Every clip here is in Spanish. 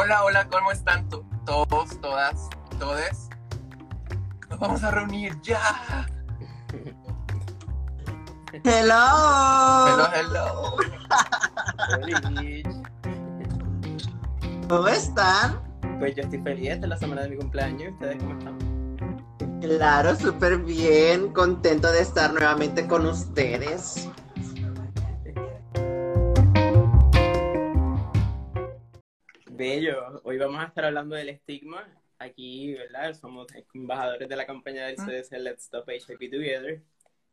Hola, hola, ¿cómo están todos, todas, todes? Nos vamos a reunir ya. Hello. Hello, hello. ¿Cómo están? Pues yo estoy feliz, esta es la semana de mi cumpleaños. ¿Ustedes cómo están? Claro, súper bien. Contento de estar nuevamente con ustedes. Bello, hoy vamos a estar hablando del estigma. Aquí, ¿verdad? Somos embajadores de la campaña del CDC Let's Stop HIV Together.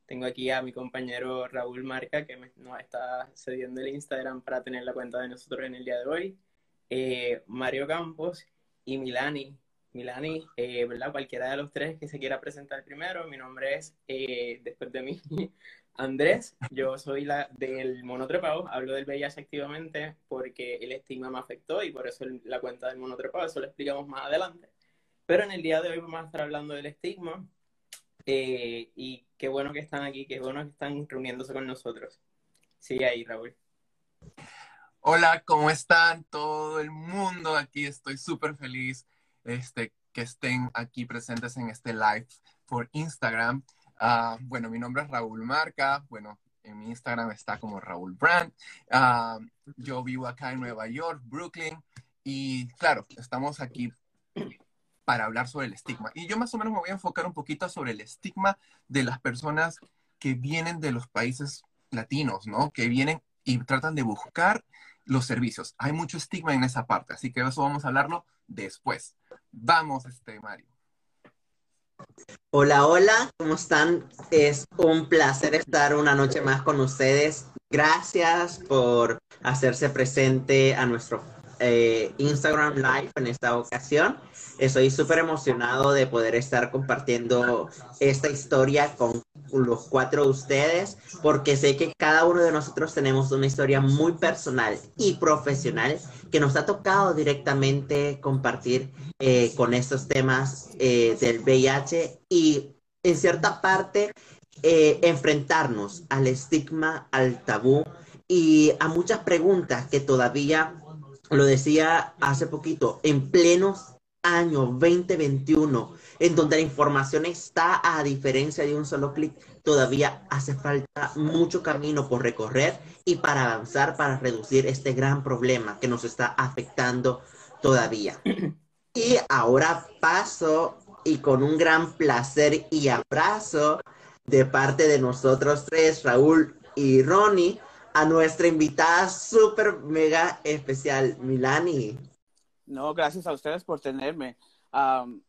Tengo aquí a mi compañero Raúl Marca, que nos está cediendo el Instagram para tener la cuenta de nosotros en el día de hoy. Eh, Mario Campos y Milani. Milani, eh, ¿verdad? Cualquiera de los tres que se quiera presentar primero. Mi nombre es, eh, después de mí, Andrés. Yo soy del monotrepado. Hablo del VIH activamente porque el estigma me afectó y por eso la cuenta del monotrepado. Eso lo explicamos más adelante. Pero en el día de hoy vamos a estar hablando del estigma. y qué bueno que están aquí, qué bueno que están reuniéndose con nosotros. Sigue ahí, Raúl. Hola, ¿cómo están todo el mundo? Aquí estoy súper feliz este, que estén aquí presentes en este live por Instagram. Ah, bueno, mi nombre es Raúl Marca. Bueno, en mi Instagram está como Raúl Brand. Ah, yo vivo acá en Nueva York, Brooklyn. Y claro, estamos aquí para hablar sobre el estigma. Y yo más o menos me voy a enfocar un poquito sobre el estigma de las personas que vienen de los países latinos, ¿no? Que vienen y tratan de buscar los servicios. Hay mucho estigma en esa parte, así que eso vamos a hablarlo después. Vamos, este Mario. Hola, hola, ¿cómo están? Es un placer estar una noche más con ustedes. Gracias por hacerse presente a nuestro eh, Instagram Live en esta ocasión. Estoy súper emocionado de poder estar compartiendo esta historia con los cuatro de ustedes, porque sé que cada uno de nosotros tenemos una historia muy personal y profesional que nos ha tocado directamente compartir eh, con estos temas eh, del VIH y en cierta parte enfrentarnos al estigma, al tabú y a muchas preguntas que todavía lo decía hace poquito, en plenos año 2021, en donde la información está a diferencia de un solo clic, todavía hace falta mucho camino por recorrer y para avanzar, para reducir este gran problema que nos está afectando todavía. Y ahora paso y con un gran placer y abrazo de parte de nosotros tres, Raúl y Ronnie, a nuestra invitada súper mega especial, Milani. No, gracias a ustedes por tenerme.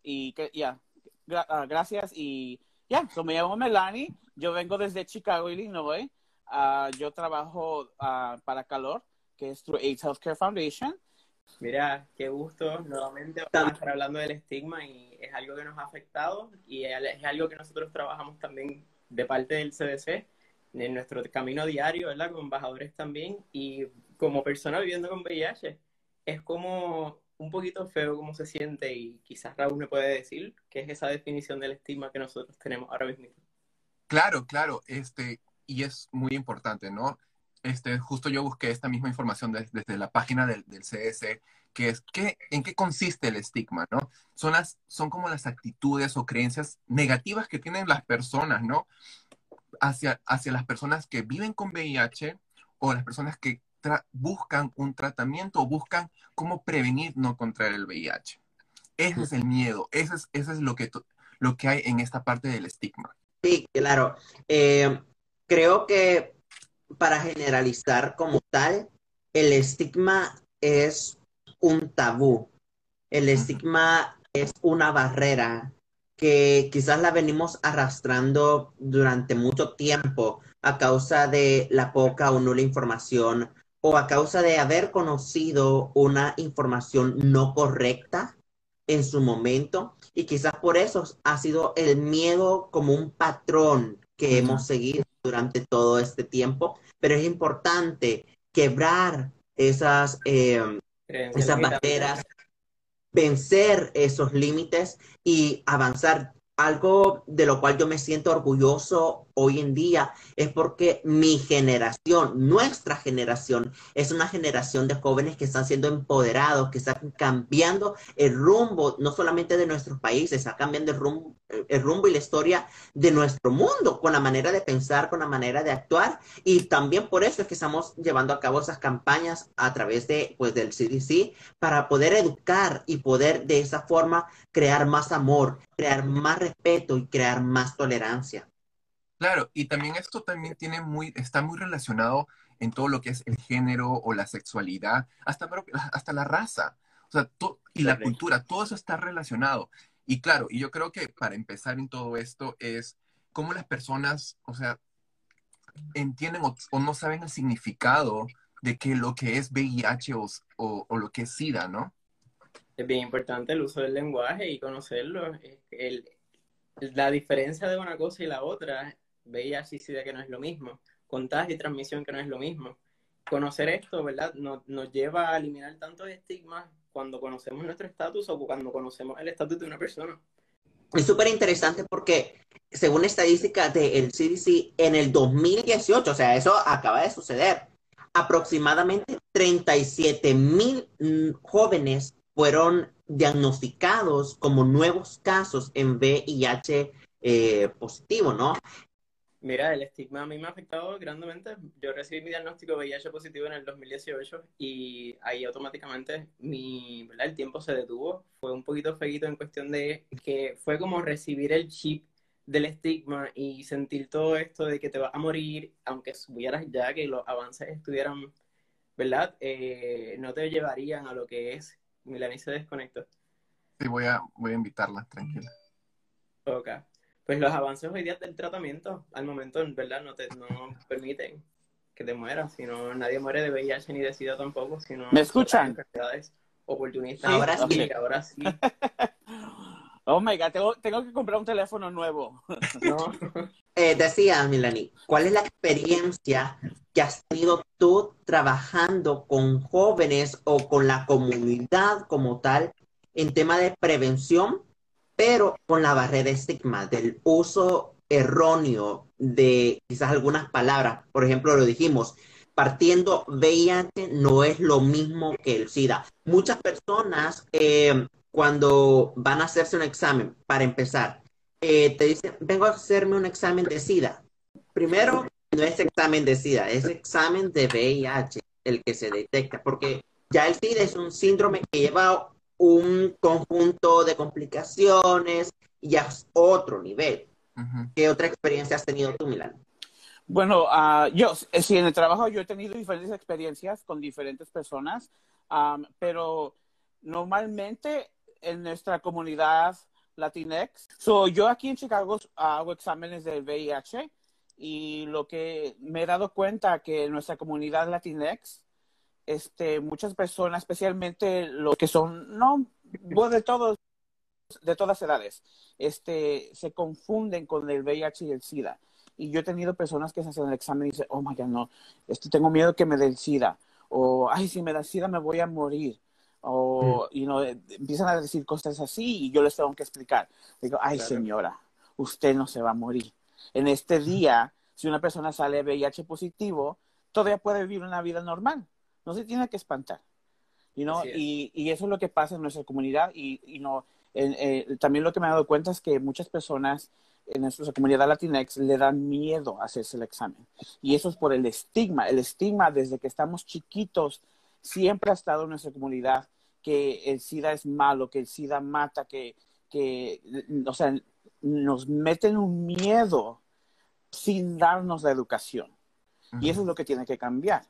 y que, ya, ah, gracias. Y ya, me llamo Melanie. Yo vengo desde Chicago, Illinois. Uh, yo trabajo uh, para Calor, que es through AIDS Healthcare Foundation. Mira, qué gusto nuevamente estar hablando del estigma y es algo que nos ha afectado y es algo que nosotros trabajamos también de parte del CDC en nuestro camino diario, ¿verdad? Como embajadores también y como persona viviendo con VIH. Es como un poquito feo cómo se siente y quizás Raúl me puede decir qué es esa definición del estigma que nosotros tenemos ahora mismo. Claro, claro, este, y es muy importante, ¿no? Este, justo yo busqué esta misma información desde la página del, del que es que, en qué consiste el estigma, ¿no? Son, las, son como las actitudes o creencias negativas que tienen las personas, ¿no? hacia, hacia las personas que viven con VIH o las personas que buscan un tratamiento o buscan cómo prevenir no contraer el VIH. Ese es el miedo, ese es, es lo, que, lo que hay en esta parte del estigma. Sí, claro. Eh, creo que para generalizar como tal, el estigma es un tabú. El estigma es una barrera que quizás la venimos arrastrando durante mucho tiempo a causa de la poca o nula información o a causa de haber conocido una información no correcta en su momento. Y quizás por eso ha sido el miedo como un patrón que hemos seguido durante todo este tiempo, pero es importante quebrar esas, eh, esas barreras vencer esos límites y avanzar. Algo de lo cual yo me siento orgulloso hoy en día es porque mi generación, nuestra generación, es una generación de jóvenes que están siendo empoderados, que están cambiando el rumbo, no solamente de nuestros países, está cambiando el rumbo, el rumbo y la historia de nuestro mundo, con la manera de pensar, con la manera de actuar. Y también por eso es que estamos llevando a cabo esas campañas a través de, pues, del CDC para poder educar y poder de esa forma crear más amor, crear más respeto y crear más tolerancia. Claro, y también esto también tiene muy, está muy relacionado en todo lo que es el género o la sexualidad, hasta, hasta la raza, o sea, y la cultura, todo eso está relacionado. Y claro, y yo creo que para empezar en todo esto es cómo las personas, o sea, entienden o, no saben el significado de que lo que es VIH o, o, lo que es SIDA, ¿no? Es bien importante el uso del lenguaje y conocerlo. El, la diferencia de una cosa y la otra, VIH y SIDA que no es lo mismo, contagio y transmisión que no es lo mismo. Conocer esto, ¿verdad? Nos, nos lleva a eliminar tantos estigmas cuando conocemos nuestro estatus o cuando conocemos el estatus de una persona. Es súper interesante porque según estadística del CDC, en el 2018, o sea, eso acaba de suceder, aproximadamente 37 mil jóvenes fueron diagnosticados como nuevos casos en VIH eh, positivo, ¿no? Mira, el estigma a mí me ha afectado grandemente. Yo recibí mi diagnóstico de VIH positivo en el 2018 y ahí automáticamente mi, el tiempo se detuvo. Fue un poquito feguito en cuestión de que fue como recibir el chip del estigma y sentir todo esto de que te vas a morir, aunque supieras ya que los avances estuvieran, ¿verdad? Eh, no te llevarían a lo que es. Milani se desconectó. Sí, voy a, voy a invitarla, tranquila. Ok pues los avances hoy día del tratamiento al momento en verdad no te no permiten que te mueras, sino nadie muere de VIH ni de SIDA tampoco, sino ¿Me escuchan? enfermedades oportunistas. Ahora sí, ahora sí. oh my god, tengo, tengo, que comprar un teléfono nuevo. no. eh, decía Milani, ¿cuál es la experiencia que has tenido tú trabajando con jóvenes o con la comunidad como tal en tema de prevención pero con la barrera estigma del uso erróneo de quizás algunas palabras. Por ejemplo, lo dijimos, partiendo VIH no es lo mismo que el SIDA. Muchas personas eh, cuando van a hacerse un examen, para empezar, eh, te dicen, vengo a hacerme un examen de SIDA. Primero, no es examen de SIDA, es examen de VIH el que se detecta, porque ya el SIDA es un síndrome que lleva un conjunto de complicaciones y ya es otro nivel. ¿Qué otra experiencia has tenido tú, Milán? Bueno, uh, yo, eh, sí, en el trabajo yo he tenido diferentes experiencias con diferentes personas, pero normalmente en nuestra comunidad Latinx, so, yo aquí en Chicago hago exámenes del VIH y lo que me he dado cuenta que en nuestra comunidad Latinx este, muchas personas, especialmente los que son, no, de todos, de todas edades, este, se confunden con el VIH y el SIDA. Y yo he tenido personas que se hacen el examen y dicen, oh my God, no, este, tengo miedo que me dé el SIDA. O, ay, si me da SIDA me voy a morir. O, y no empiezan a decir cosas así y yo les tengo que explicar. Digo, ay, señora, usted no se va a morir. En este día, si una persona sale VIH positivo, todavía puede vivir una vida normal no se tiene que espantar. You y, y, eso es lo que pasa en nuestra comunidad y, y no, eh, también lo que me he dado cuenta es que muchas personas en nuestra comunidad latinex le dan miedo a hacerse el examen. Y eso es por el estigma. El estigma desde que estamos chiquitos siempre ha estado en nuestra comunidad que el SIDA es malo, que el SIDA mata, que, que o sea, nos meten un miedo sin darnos la educación. Y eso es lo que tiene que cambiar.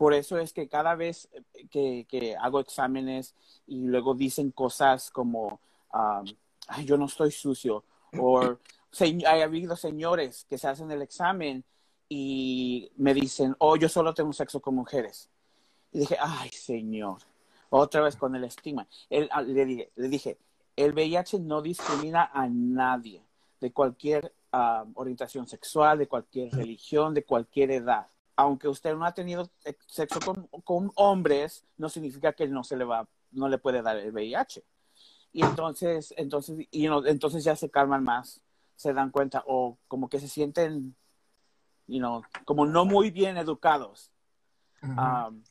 Por eso es que cada vez que, hago exámenes y luego dicen cosas como, Ay, yo no estoy sucio, o hay habido señores que se hacen el examen y me dicen, oh, yo solo tengo sexo con mujeres. Y dije, ay, señor, otra vez con el estigma. Ah, le, dije, le dije, el VIH no discrimina a nadie de cualquier orientación sexual, de cualquier religión, de cualquier edad aunque usted no ha tenido sexo con, hombres, no significa que no se le va, no le puede dar el VIH. y entonces, entonces, y no, entonces ya se calman más, se dan cuenta o como que se sienten, you know, como no muy bien educados. Um,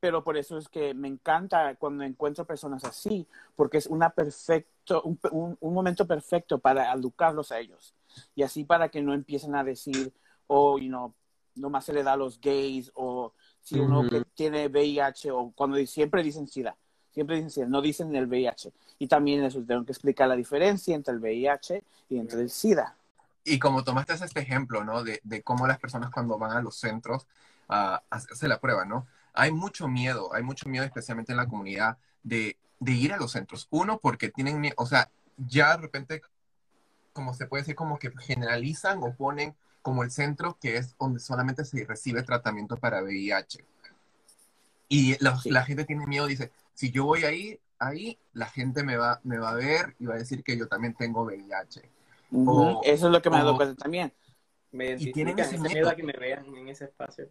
pero por eso es que me encanta cuando encuentro personas así, porque es una perfecto, un, un- un momento perfecto para educarlos a ellos. Y así para que no empiecen a decir, oh, you know, nomás se le da a los gays, o si uno que tiene VIH, o cuando siempre dicen SIDA, siempre dicen SIDA, no dicen el VIH. Y también eso, tengo que explicar la diferencia entre el VIH y entre el SIDA. Y como tomaste este ejemplo, ¿no? De, de cómo las personas cuando van a los centros a hacerse la prueba, ¿no? Hay mucho miedo, hay mucho miedo especialmente en la comunidad de, de ir a los centros. Uno, porque tienen miedo, o sea, ya de repente, como se puede decir, como que generalizan o ponen como el centro que es donde solamente se recibe tratamiento para VIH. Y la, Sí. la gente tiene miedo, dice, si yo voy ahí, ahí, la gente me va, me va a ver y va a decir que yo también tengo VIH. Ujú, O- eso es lo que me he dado cuenta también. Me Y tienen ese miedo. miedo a que me vean en ese espacio.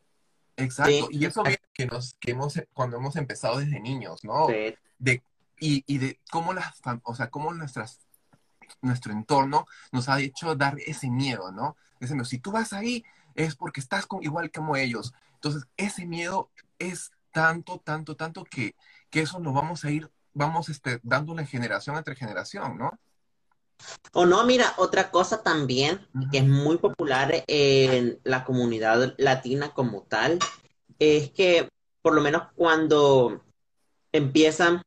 Exacto, Sí. y eso que nos, que hemos, cuando hemos empezado desde niños, ¿no? Sí. De, y, y de cómo las, o sea, cómo nuestras, nuestro entorno nos ha hecho dar ese miedo, ¿no? Miedo. Si tú vas ahí, es porque estás con, igual como ellos. Entonces, ese miedo es tanto, tanto, tanto que, que eso lo vamos a ir, vamos este, dándole generación entre generación, ¿no? O no, mira, otra cosa también que es muy popular en la comunidad latina como tal, es que por lo menos cuando empiezan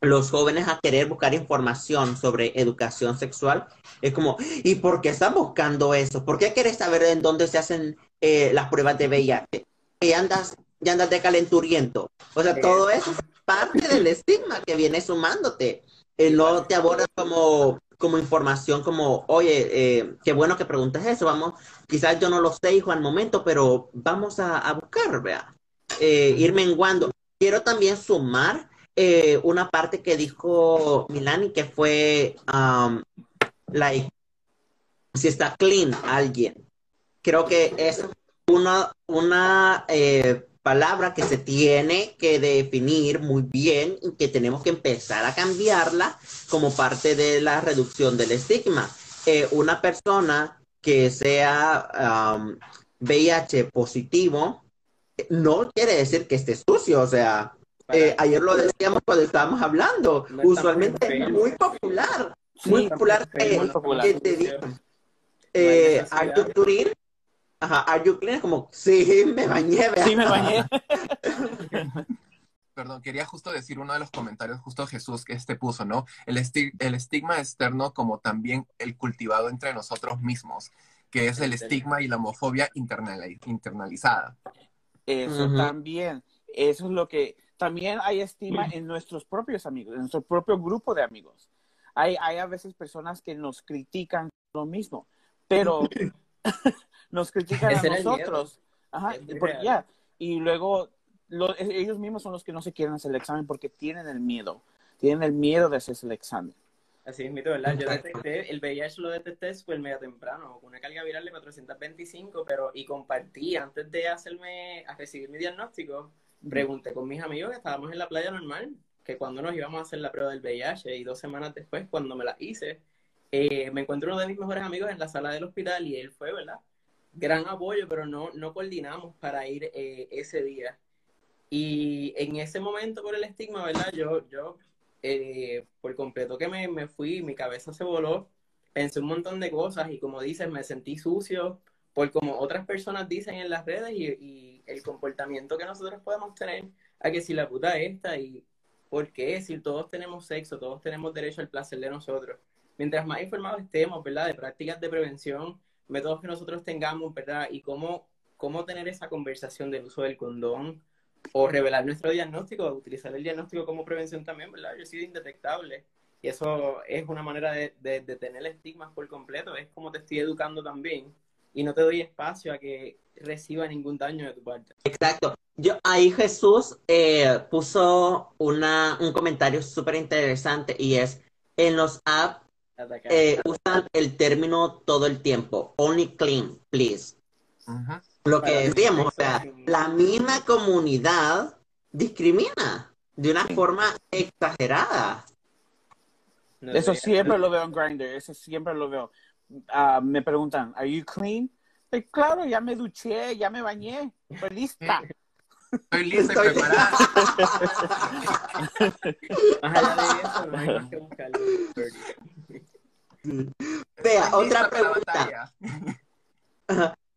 los jóvenes a querer buscar información sobre educación sexual, es como, ¿y por qué estás buscando eso? ¿Por qué quieres saber en dónde se hacen eh, las pruebas de VIH? Y andas, ya andas de calenturiento. O sea, todo eso es parte del estigma que viene sumándote. Eh, no te abordas como, como información, como, oye, eh, qué bueno que preguntes eso, vamos, quizás yo no lo sé, hijo, al momento, pero vamos a, a buscar, vea, eh, ir menguando. Quiero también sumar eh, una parte que dijo Milani, que fue, um, like, si está clean alguien. Creo que es una, una eh, palabra que se tiene que definir muy bien y que tenemos que empezar a cambiarla como parte de la reducción del estigma. Eh, una persona que sea um, VIH positivo no quiere decir que esté sucio, o sea, eh, ayer lo decíamos cuando estábamos hablando, No usualmente es muy popular, Sí, muy popular que, muy popular. que te digan, eh, necesidad. ¿Are you clean? Ajá, ¿Are you clean? Es como, sí, me bañé. Sí, me bañé. Perdón, quería justo decir uno de los comentarios, justo Jesús que este puso, ¿no? El, esti- el estigma externo como también el cultivado entre nosotros mismos, que es el estigma y la homofobia internali- internalizada. Eso también. Eso es lo que. También hay estima en nuestros propios amigos, en nuestro propio grupo de amigos. Hay, hay a veces personas que nos critican lo mismo, pero nos critican a nosotros. Ajá, porque ya. Y luego lo- ellos mismos son los que no se quieren hacer el examen porque tienen el miedo. Tienen el miedo de hacerse el examen. Así es, mito, ¿verdad? Yo detecté, el VIH lo detecté súper mega temprano, con una carga viral de 425, pero, y compartí antes de hacerme, a recibir mi diagnóstico, pregunté con mis amigos que estábamos en la playa normal, que cuando nos íbamos a hacer la prueba del VIH, y dos semanas después, cuando me la hice, eh, me encuentro uno de mis mejores amigos en la sala del hospital, y él fue, ¿verdad? Gran apoyo, pero no, no coordinamos para ir eh, ese día. Y en ese momento, por el estigma, ¿verdad? Yo, yo eh, por completo que me, me fui, mi cabeza se voló, pensé un montón de cosas y como dices, me sentí sucio por como otras personas dicen en las redes y, y el comportamiento que nosotros podemos tener a que si la puta esta y por qué, si todos tenemos sexo, todos tenemos derecho al placer de nosotros. Mientras más informados estemos, ¿verdad? De prácticas de prevención, métodos que nosotros tengamos, ¿verdad? Y cómo, cómo tener esa conversación del uso del condón, o revelar nuestro diagnóstico, utilizar el diagnóstico como prevención también, ¿verdad? Yo he sido indetectable. Y eso es una manera de, de, de tener estigmas por completo. Es como te estoy educando también. Y no te doy espacio a que reciba ningún daño de tu parte. Exacto. Yo, ahí Jesús eh, puso una, un comentario súper interesante y es, en los apps eh, usan el término todo el tiempo, only clean, please. Ujú. Lo que decíamos, o sea, la misma comunidad discrimina de una forma exagerada. No Eso siempre lo veo en Grindr, eso siempre lo veo. Ah, me preguntan, ¿Are you clean? Pues claro, ya me duché, ya me bañé, estoy lista. Estoy lista Estoy- y preparada. De eso, no buscarlo. Vea, Estoy otra pregunta.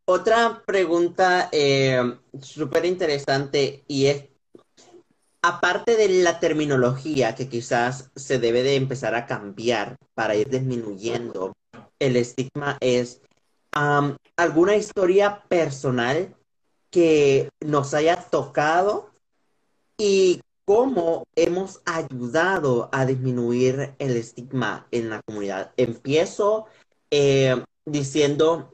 Otra pregunta eh, súper interesante y es, aparte de la terminología que quizás se debe de empezar a cambiar para ir disminuyendo el estigma, es alguna historia personal que nos haya tocado y cómo hemos ayudado a disminuir el estigma en la comunidad. Empiezo eh, diciendo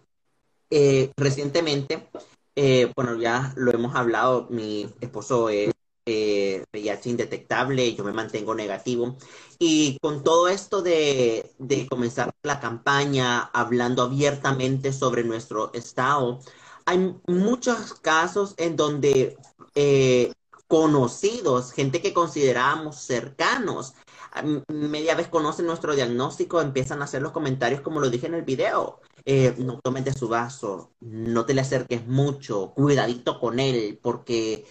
eh, recientemente, eh, bueno, ya lo hemos hablado, mi esposo es eh, VIH indetectable, yo me mantengo negativo. Y con todo esto de, de comenzar la campaña hablando abiertamente sobre nuestro estado, hay muchos casos en donde eh, conocidos, gente que consideramos cercanos, media vez conocen nuestro diagnóstico, empiezan a hacer los comentarios como lo dije en el video. Eh, no tomes de su vaso, no te le acerques mucho, cuidadito con él porque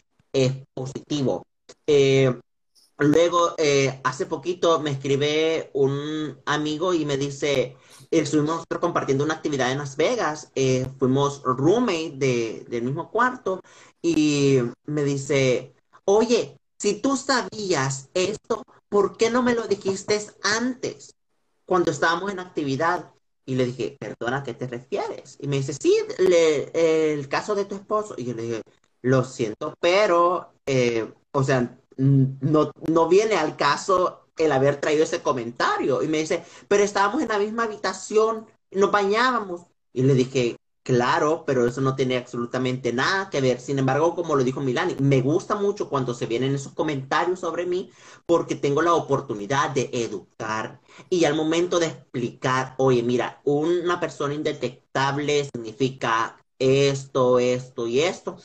es positivo. Eh, luego, eh, hace poquito me escribe un amigo y me dice, estuvimos compartiendo una actividad en Las Vegas, eh, fuimos roommate de, del mismo cuarto y me dice, oye, si tú sabías esto, ¿por qué no me lo dijiste antes cuando estábamos en actividad? Y le dije, perdona, ¿a qué te refieres? Y me dice, sí, le- el caso de tu esposo. Y yo le dije, lo siento, pero, eh, o sea, no, no viene al caso el haber traído ese comentario. Y me dice, pero estábamos en la misma habitación, nos bañábamos. Y le dije, claro, pero eso no tiene absolutamente nada que ver. Sin embargo, como lo dijo Milani, me gusta mucho cuando se vienen esos comentarios sobre mí porque tengo la oportunidad de educar. Y al momento de explicar, oye, mira, una persona indetectable significa esto, esto y esto,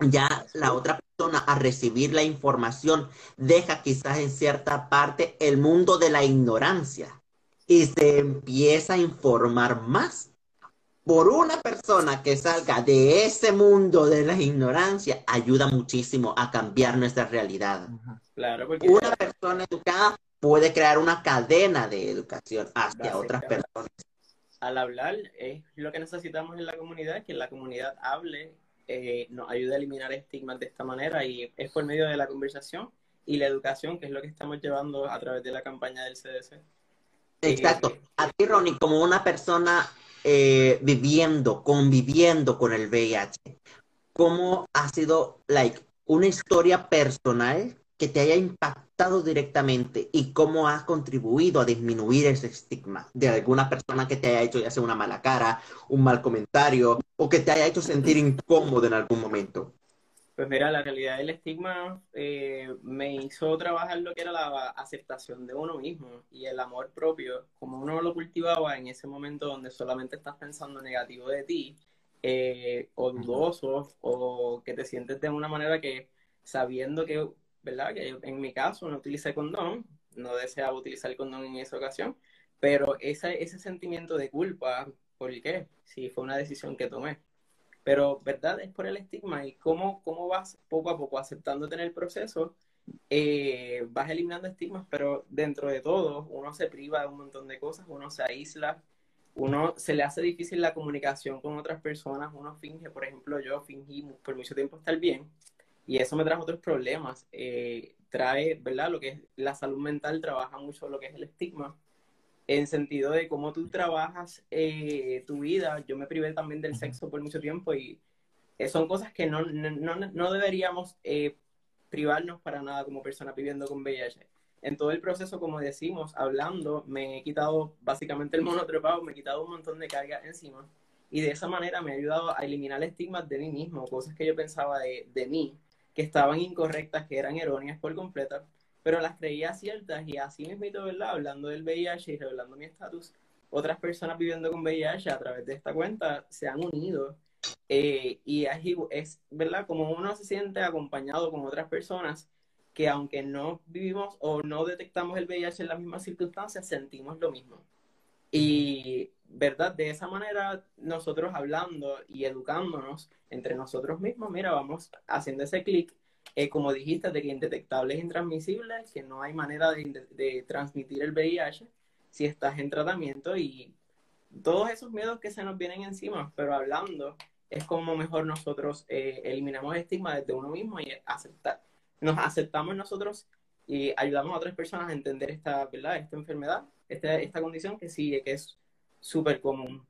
ya la otra persona a recibir la información deja quizás en cierta parte el mundo de la ignorancia y se empieza a informar más. Por una persona que salga de ese mundo de la ignorancia, ayuda muchísimo a cambiar nuestra realidad. Ujú. Claro, porque Una persona educada puede crear una cadena de educación hacia otras personas. al hablar es lo que necesitamos en la comunidad, que la comunidad hable, eh, nos ayude a eliminar estigmas de esta manera y es por medio de la conversación y la educación, que es lo que estamos llevando a través de la campaña del CDC. Exacto. A ti, Ronnie, como una persona eh, viviendo, conviviendo con el VIH, ¿cómo ha sido, like, una historia personal que te haya impactado directamente y cómo has contribuido a disminuir ese estigma de alguna persona que te haya hecho ya sea una mala cara, un mal comentario o que te haya hecho sentir incómodo en algún momento? Pues mira, la realidad del estigma eh, me hizo trabajar lo que era la aceptación de uno mismo y el amor propio, como uno lo cultivaba en ese momento donde solamente estás pensando negativo de ti, eh, o dudoso, o que te sientes de una manera que sabiendo que, ¿verdad? Que en mi caso no utilicé condón, no deseaba utilizar condón en esa ocasión, pero ese, ese sentimiento de culpa, ¿por qué? Si fue una decisión que tomé. Pero, ¿verdad? Es por el estigma y cómo, cómo vas poco a poco aceptándote en el proceso, eh, vas eliminando estigmas, pero dentro de todo uno se priva de un montón de cosas, uno se aísla, uno se le hace difícil la comunicación con otras personas, uno finge, por ejemplo, yo fingí por mucho tiempo estar bien y eso me trajo otros problemas. Eh, trae, ¿verdad? Lo que es la salud mental trabaja mucho lo que es el estigma en sentido de cómo tú trabajas eh, tu vida. Yo me privé también del sexo por mucho tiempo y eh, son cosas que no, no, no, deberíamos eh, privarnos para nada como personas viviendo con VIH. En todo el proceso, como decimos, hablando, me he quitado básicamente el monotrepado, me he quitado un montón de carga encima y de esa manera me ha ayudado a eliminar estigmas de mí mismo, cosas que yo pensaba de, de mí, que estaban incorrectas, que eran erróneas por completo, pero las creía ciertas y así mismo, ¿verdad? Hablando del VIH y revelando mi estatus, otras personas viviendo con VIH a través de esta cuenta se han unido eh, y es, ¿verdad? Como uno se siente acompañado con otras personas, que aunque no vivimos o no detectamos el VIH en las mismas circunstancias, sentimos lo mismo. Y, ¿verdad? De esa manera, nosotros hablando y educándonos entre nosotros mismos, mira, vamos haciendo ese clic, eh, como dijiste, de que indetectable es intransmisible, que no hay manera de, de transmitir el VIH si estás en tratamiento y todos esos miedos que se nos vienen encima, pero hablando es como mejor nosotros eh, eliminamos estigma desde uno mismo y aceptar. Nos aceptamos nosotros y ayudamos a otras personas a entender esta, ¿verdad? esta enfermedad, esta, esta condición que sigue, que es súper común.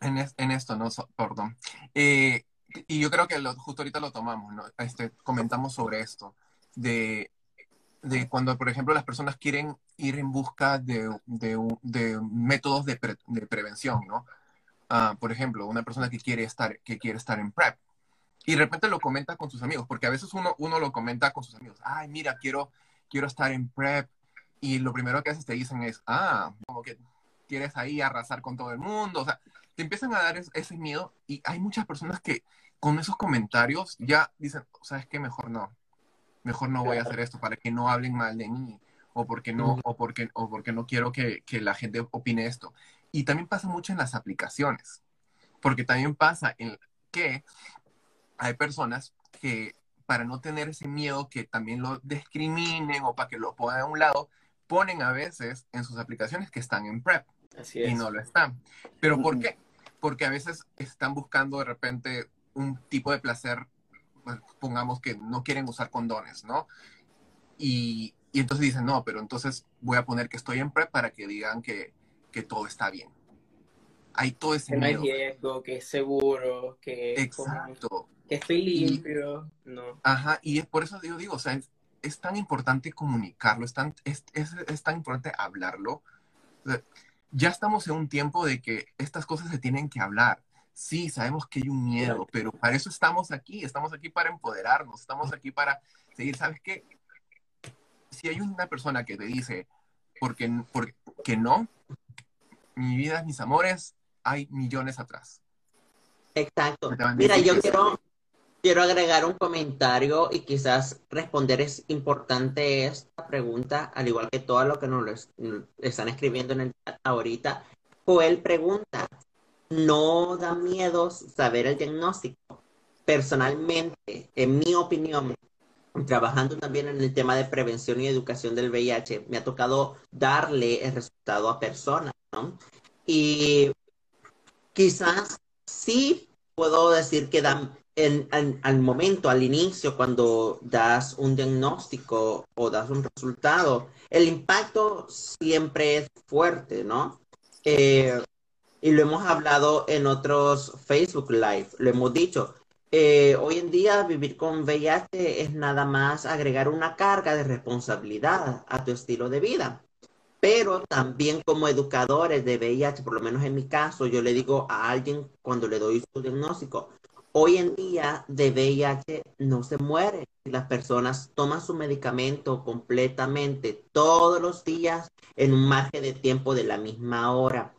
En, en, esto, no, perdón. Eh, y yo creo que lo, justo ahorita lo tomamos, ¿no? Este, comentamos sobre esto, de, de cuando, por ejemplo, las personas quieren ir en busca de, de, de métodos de, pre, prevención, ¿no? Uh, por ejemplo, una persona que quiere estar, que quiere estar en PrEP y de repente lo comenta con sus amigos, porque a veces uno, uno lo comenta con sus amigos, ay, mira, quiero, quiero estar en PrEP, y lo primero que haces te dicen es, ah, como que quieres ahí arrasar con todo el mundo, o sea, te empiezan a dar es, ese miedo y hay muchas personas que con esos comentarios ya dicen, ¿sabes qué? Mejor no, mejor no voy a hacer esto para que no hablen mal de mí o porque no, o porque, o porque no quiero que, que, la gente opine esto. Y también pasa mucho en las aplicaciones, porque también pasa en que hay personas que para no tener ese miedo que también lo discriminen o para que lo pongan a un lado, ponen a veces en sus aplicaciones que están en PrEP y no lo están. ¿Pero por qué? Porque a veces están buscando de repente un tipo de placer, pongamos que no quieren usar condones, ¿no? Y, y entonces dicen, no, pero entonces voy a poner que estoy en PrEP para que digan que, que todo está bien. Hay todo ese que miedo. no hay riesgo, que es seguro, que, Exacto. que estoy limpio, y, no. Ajá, y es por eso yo digo, o sea, es, tan importante comunicarlo, es tan, es, es, es tan importante hablarlo. O sea, ya estamos en un tiempo de que estas cosas se tienen que hablar. Sí, sabemos que hay un miedo, pero para eso estamos aquí, estamos aquí para empoderarnos, estamos aquí para seguir. ¿Sabes qué? Si hay una persona que te dice, porque, porque no, mi vida, mis amores, hay millones atrás. Exacto. Mira, yo quiero, quiero agregar un comentario y quizás responder es importante esta pregunta, al igual que todo lo que nos están escribiendo en el chat ahorita. Joel pregunta, ¿no da miedo saber el diagnóstico? Personalmente, en mi opinión, trabajando también en el tema de prevención y educación del VIH, me ha tocado darle el resultado a personas, ¿no? Y quizás sí puedo decir que dan en, en, al momento, al inicio, cuando das un diagnóstico o das un resultado, el impacto siempre es fuerte, ¿no? Eh, y lo hemos hablado en otros Facebook Live, lo hemos dicho. Eh, hoy en día vivir con VIH es nada más agregar una carga de responsabilidad a tu estilo de vida. Pero también como educadores de VIH, por lo menos en mi caso, yo le digo a alguien cuando le doy su diagnóstico, hoy en día de VIH no se muere. Las personas toman su medicamento completamente todos los días en un margen de tiempo de la misma hora,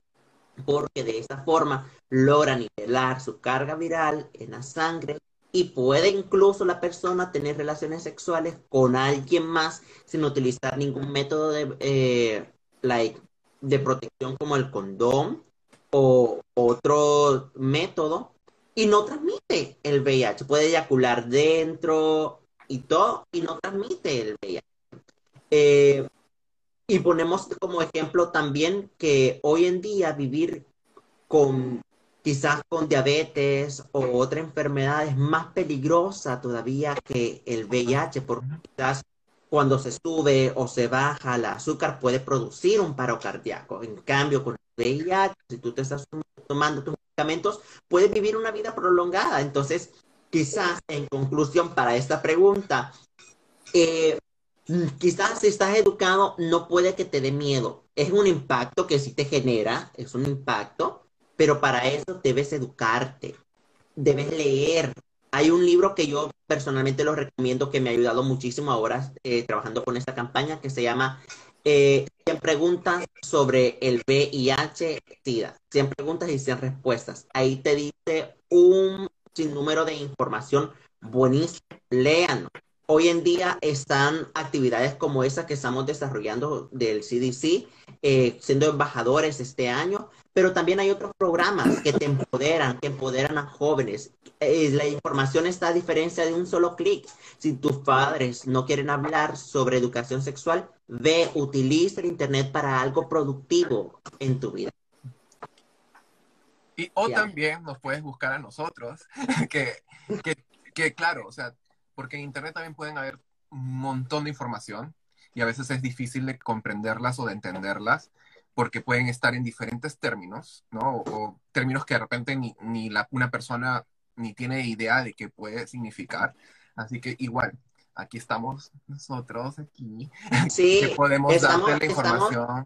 porque de esa forma logra nivelar su carga viral en la sangre y puede incluso la persona tener relaciones sexuales con alguien más sin utilizar ningún método de, eh, like, de protección como el condón o otro método y no transmite el VIH. Puede eyacular dentro y todo y no transmite el VIH. Eh, y ponemos como ejemplo también que hoy en día vivir con quizás con diabetes o otra enfermedad es más peligrosa todavía que el VIH, porque quizás cuando se sube o se baja el azúcar puede producir un paro cardíaco. En cambio, con el VIH, si tú te estás tomando tus medicamentos, puedes vivir una vida prolongada. Entonces, quizás en conclusión para esta pregunta, eh, quizás si estás educado no puede que te dé miedo. Es un impacto que sí te genera, es un impacto, pero para eso debes educarte, debes leer. Hay un libro que yo personalmente lo recomiendo que me ha ayudado muchísimo ahora eh, trabajando con esta campaña que se llama eh, 100 preguntas sobre el VIH-Sida. 100 preguntas y 100 respuestas. Ahí te dice un sinnúmero de información buenísima. Léanlo. Hoy en día están actividades como esas que estamos desarrollando del CDC, eh, siendo embajadores este año, pero también hay otros programas que te empoderan, que empoderan a jóvenes. Eh, la información está a diferencia de un solo clic. Si tus padres no quieren hablar sobre educación sexual, ve, utiliza el Internet para algo productivo en tu vida. Y, o también nos puedes buscar a nosotros, que, que, que claro, o sea, porque en Internet también pueden haber un montón de información y a veces es difícil de comprenderlas o de entenderlas porque pueden estar en diferentes términos, ¿no? O, términos que de repente ni, ni la, una persona ni tiene idea de qué puede significar. Así que igual, aquí estamos nosotros, aquí, sí, que podemos estamos, darte la información.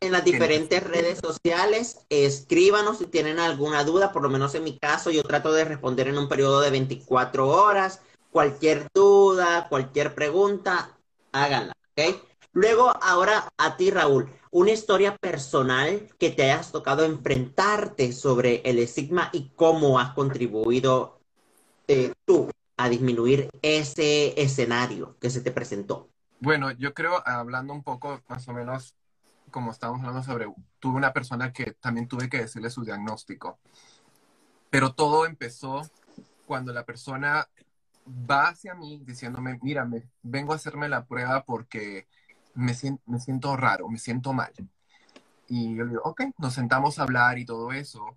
En las diferentes redes sociales, escríbanos si tienen alguna duda, por lo menos en mi caso, yo trato de responder en un periodo de 24 horas Cualquier duda, cualquier pregunta, háganla, ¿ok? Luego, ahora a ti, Raúl, una historia personal que te hayas tocado enfrentarte sobre el estigma y cómo has contribuido eh, tú a disminuir ese escenario que se te presentó. Bueno, yo creo, hablando un poco más o menos como estábamos hablando sobre, tuve una persona que también tuve que decirle su diagnóstico, pero todo empezó cuando la persona va hacia mí diciéndome, mira, me, vengo a hacerme la prueba porque me me siento raro, me siento mal. Y yo le digo, ok, nos sentamos a hablar y todo eso.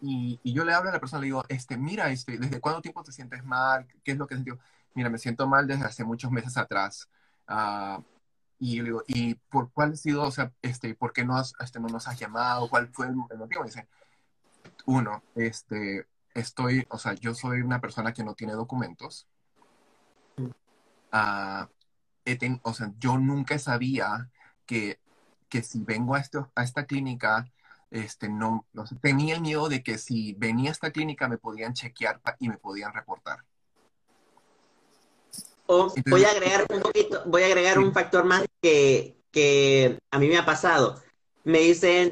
Y, y, yo le hablo a la persona, le digo, este, mira, este, ¿desde cuánto tiempo te sientes mal? ¿Qué es lo que sentido? Mira, me siento mal desde hace muchos meses atrás. Uh, y yo le digo, ¿y por cuál ha sido, o sea, este, por qué no, has, este, no nos has llamado? ¿Cuál fue el motivo? Y dice, uno, este, estoy, o sea, yo soy una persona que no tiene documentos. Uh, o sea, yo nunca sabía que, que si vengo a, esto, a esta clínica, este, no, no sé, tenía el miedo de que si venía a esta clínica me podían chequear y me podían reportar. Oh, voy a agregar un poquito, voy a agregar sí. un factor más que, que a mí me ha pasado. Me dicen,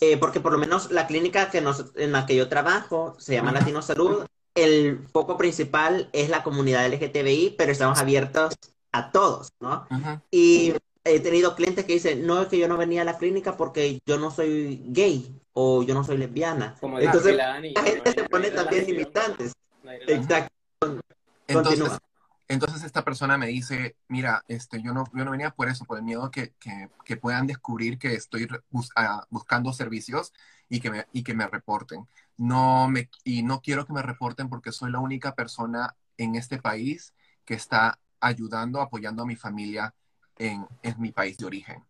eh, porque por lo menos la clínica que nos, en la que yo trabajo se llama Latino Salud. El foco principal es la comunidad LGTBI, pero estamos abiertos a todos, ¿no? Y he tenido clientes que dicen, no, es que yo no venía a la clínica porque yo no soy gay o yo no soy lesbiana. Como Entonces, la, la gente se pone también limitantes. Exacto. Entonces, entonces esta persona me dice, mira, este, yo, no, yo no venía por eso, por el miedo que, que, puedan descubrir que estoy uh, buscando servicios y que, me, y que me reporten. No me, y no quiero que me reporten porque soy la única persona en este país que está ayudando, apoyando a mi familia en, en mi país de origen.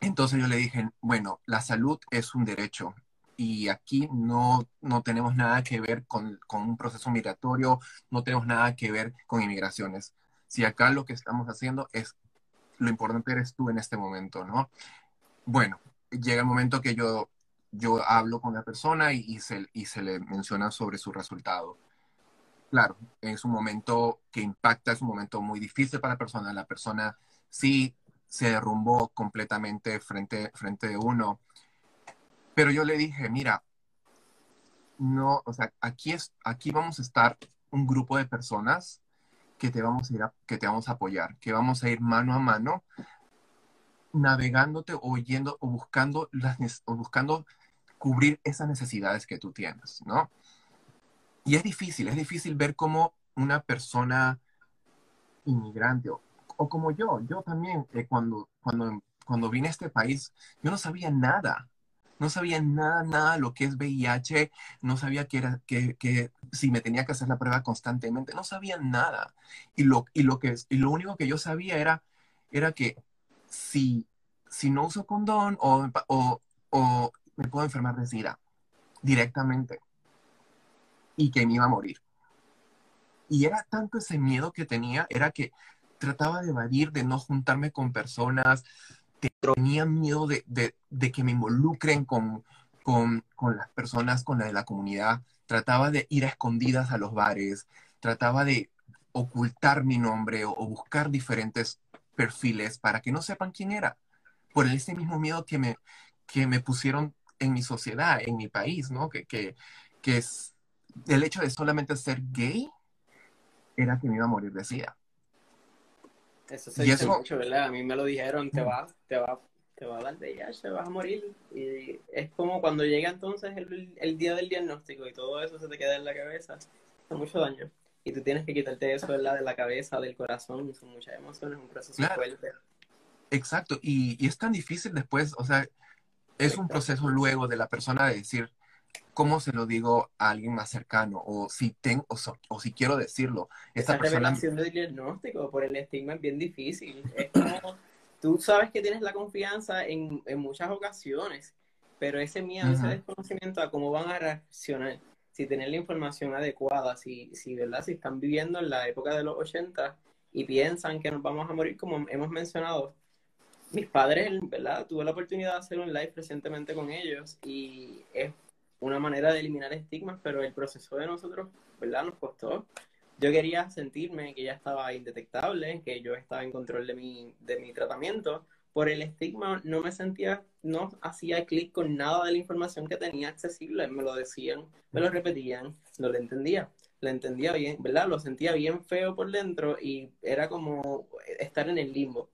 Entonces yo le dije, bueno, la salud es un derecho y aquí no, no tenemos nada que ver con, con, un proceso migratorio, no tenemos nada que ver con inmigraciones. Si acá lo que estamos haciendo es, lo importante eres tú en este momento, ¿no? Bueno, llega el momento que yo, yo hablo con la persona y, se, y se le menciona sobre su resultado. Claro, es un momento que impacta, es un momento muy difícil para la persona. La persona sí se derrumbó completamente frente, frente de uno pero yo le dije, mira, no, o sea, aquí, es, aquí vamos a estar un grupo de personas que te vamos a ir a, que te vamos a apoyar, que vamos a ir mano a mano navegándote o yendo o buscando las o buscando cubrir esas necesidades que tú tienes, ¿no? Y es difícil, es difícil ver cómo una persona inmigrante o, o como yo, yo también eh, cuando, cuando, cuando vine a este país, yo no sabía nada, no sabía nada, nada lo que es VIH, no sabía que era, que, que, si me tenía que hacer la prueba constantemente, no sabía nada. Y lo, y lo, que, y lo único que yo sabía era, era que si, si no uso condón o, o, o me puedo enfermar de SIDA directamente y que me iba a morir. Y era tanto ese miedo que tenía, era que trataba de evadir, de no juntarme con personas, tenía miedo de, que me involucren con, las personas, con la de la comunidad. Trataba de ir a escondidas a los bares, trataba de ocultar mi nombre o, buscar diferentes perfiles para que no sepan quién era, por ese mismo miedo que me, pusieron en mi sociedad, en mi país, ¿no? Que, que, que es el hecho de solamente ser gay era que me iba a morir de SIDA. Eso se dice mucho, ¿verdad? A mí me lo dijeron, te va, te va, te va a dar VIH, vas a morir. Y es como cuando llega entonces el, el, día del diagnóstico y todo eso se te queda en la cabeza, hace mucho daño. Y tú tienes que quitarte eso, ¿verdad? De la cabeza, del corazón, son muchas emociones, un proceso fuerte. Exacto, y, y, es tan difícil después, o sea, es un proceso luego de la persona de decir, ¿cómo se lo digo a alguien más cercano? O si tengo, o, si quiero decirlo. Esa, Esa persona... revelación del diagnóstico por el estigma es bien difícil. Es como, tú sabes que tienes la confianza en, en muchas ocasiones, pero ese miedo, ese desconocimiento a cómo van a reaccionar, si tienen la información adecuada, si, si, ¿verdad? si están viviendo en la época de los 80 y piensan que nos vamos a morir, como hemos mencionado, mis padres, ¿verdad? Tuve la oportunidad de hacer un live recientemente con ellos y es una manera de eliminar estigmas, pero el proceso de nosotros, ¿verdad? Nos costó. Yo quería sentirme que ya estaba indetectable, que yo estaba en control de mi, de mi tratamiento. Por el estigma no me sentía, no hacía clic con nada de la información que tenía accesible. Me lo decían, me lo repetían, no lo entendía. Lo entendía bien, ¿verdad? Lo sentía bien feo por dentro y era como estar en el limbo.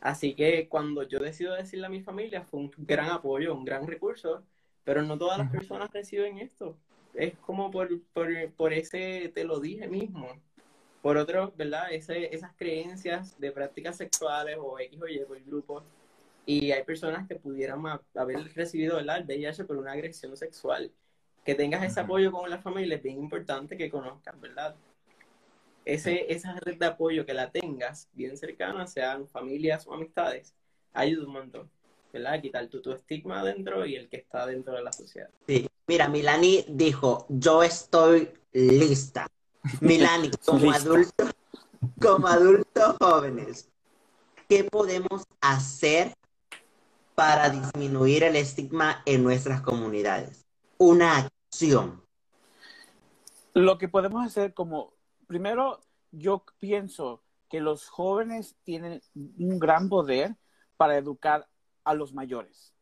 Así que cuando yo decido decirle a mi familia fue un gran apoyo, un gran recurso pero no todas las personas reciben esto. Es como por, por, por ese, te lo dije mismo. Por otro, ¿verdad? Ese, esas creencias de prácticas sexuales o X o Y por el grupo. Y hay personas que pudieran haber recibido ¿verdad? el VIH por una agresión sexual. Que tengas ese apoyo con la familia es bien importante que conozcas, ¿verdad? Ese, esa red de apoyo que la tengas bien cercana, sean familias o amistades, ayuda un montón. ¿Verdad? Quitar tu, tu estigma adentro y el que está dentro de la sociedad. Sí, mira, Milani dijo, yo estoy lista. Milani, como adulto, como adultos jóvenes, ¿qué podemos hacer para disminuir el estigma en nuestras comunidades? Una acción. Lo que podemos hacer como, primero, yo pienso que los jóvenes tienen un gran poder para educar a los mayores.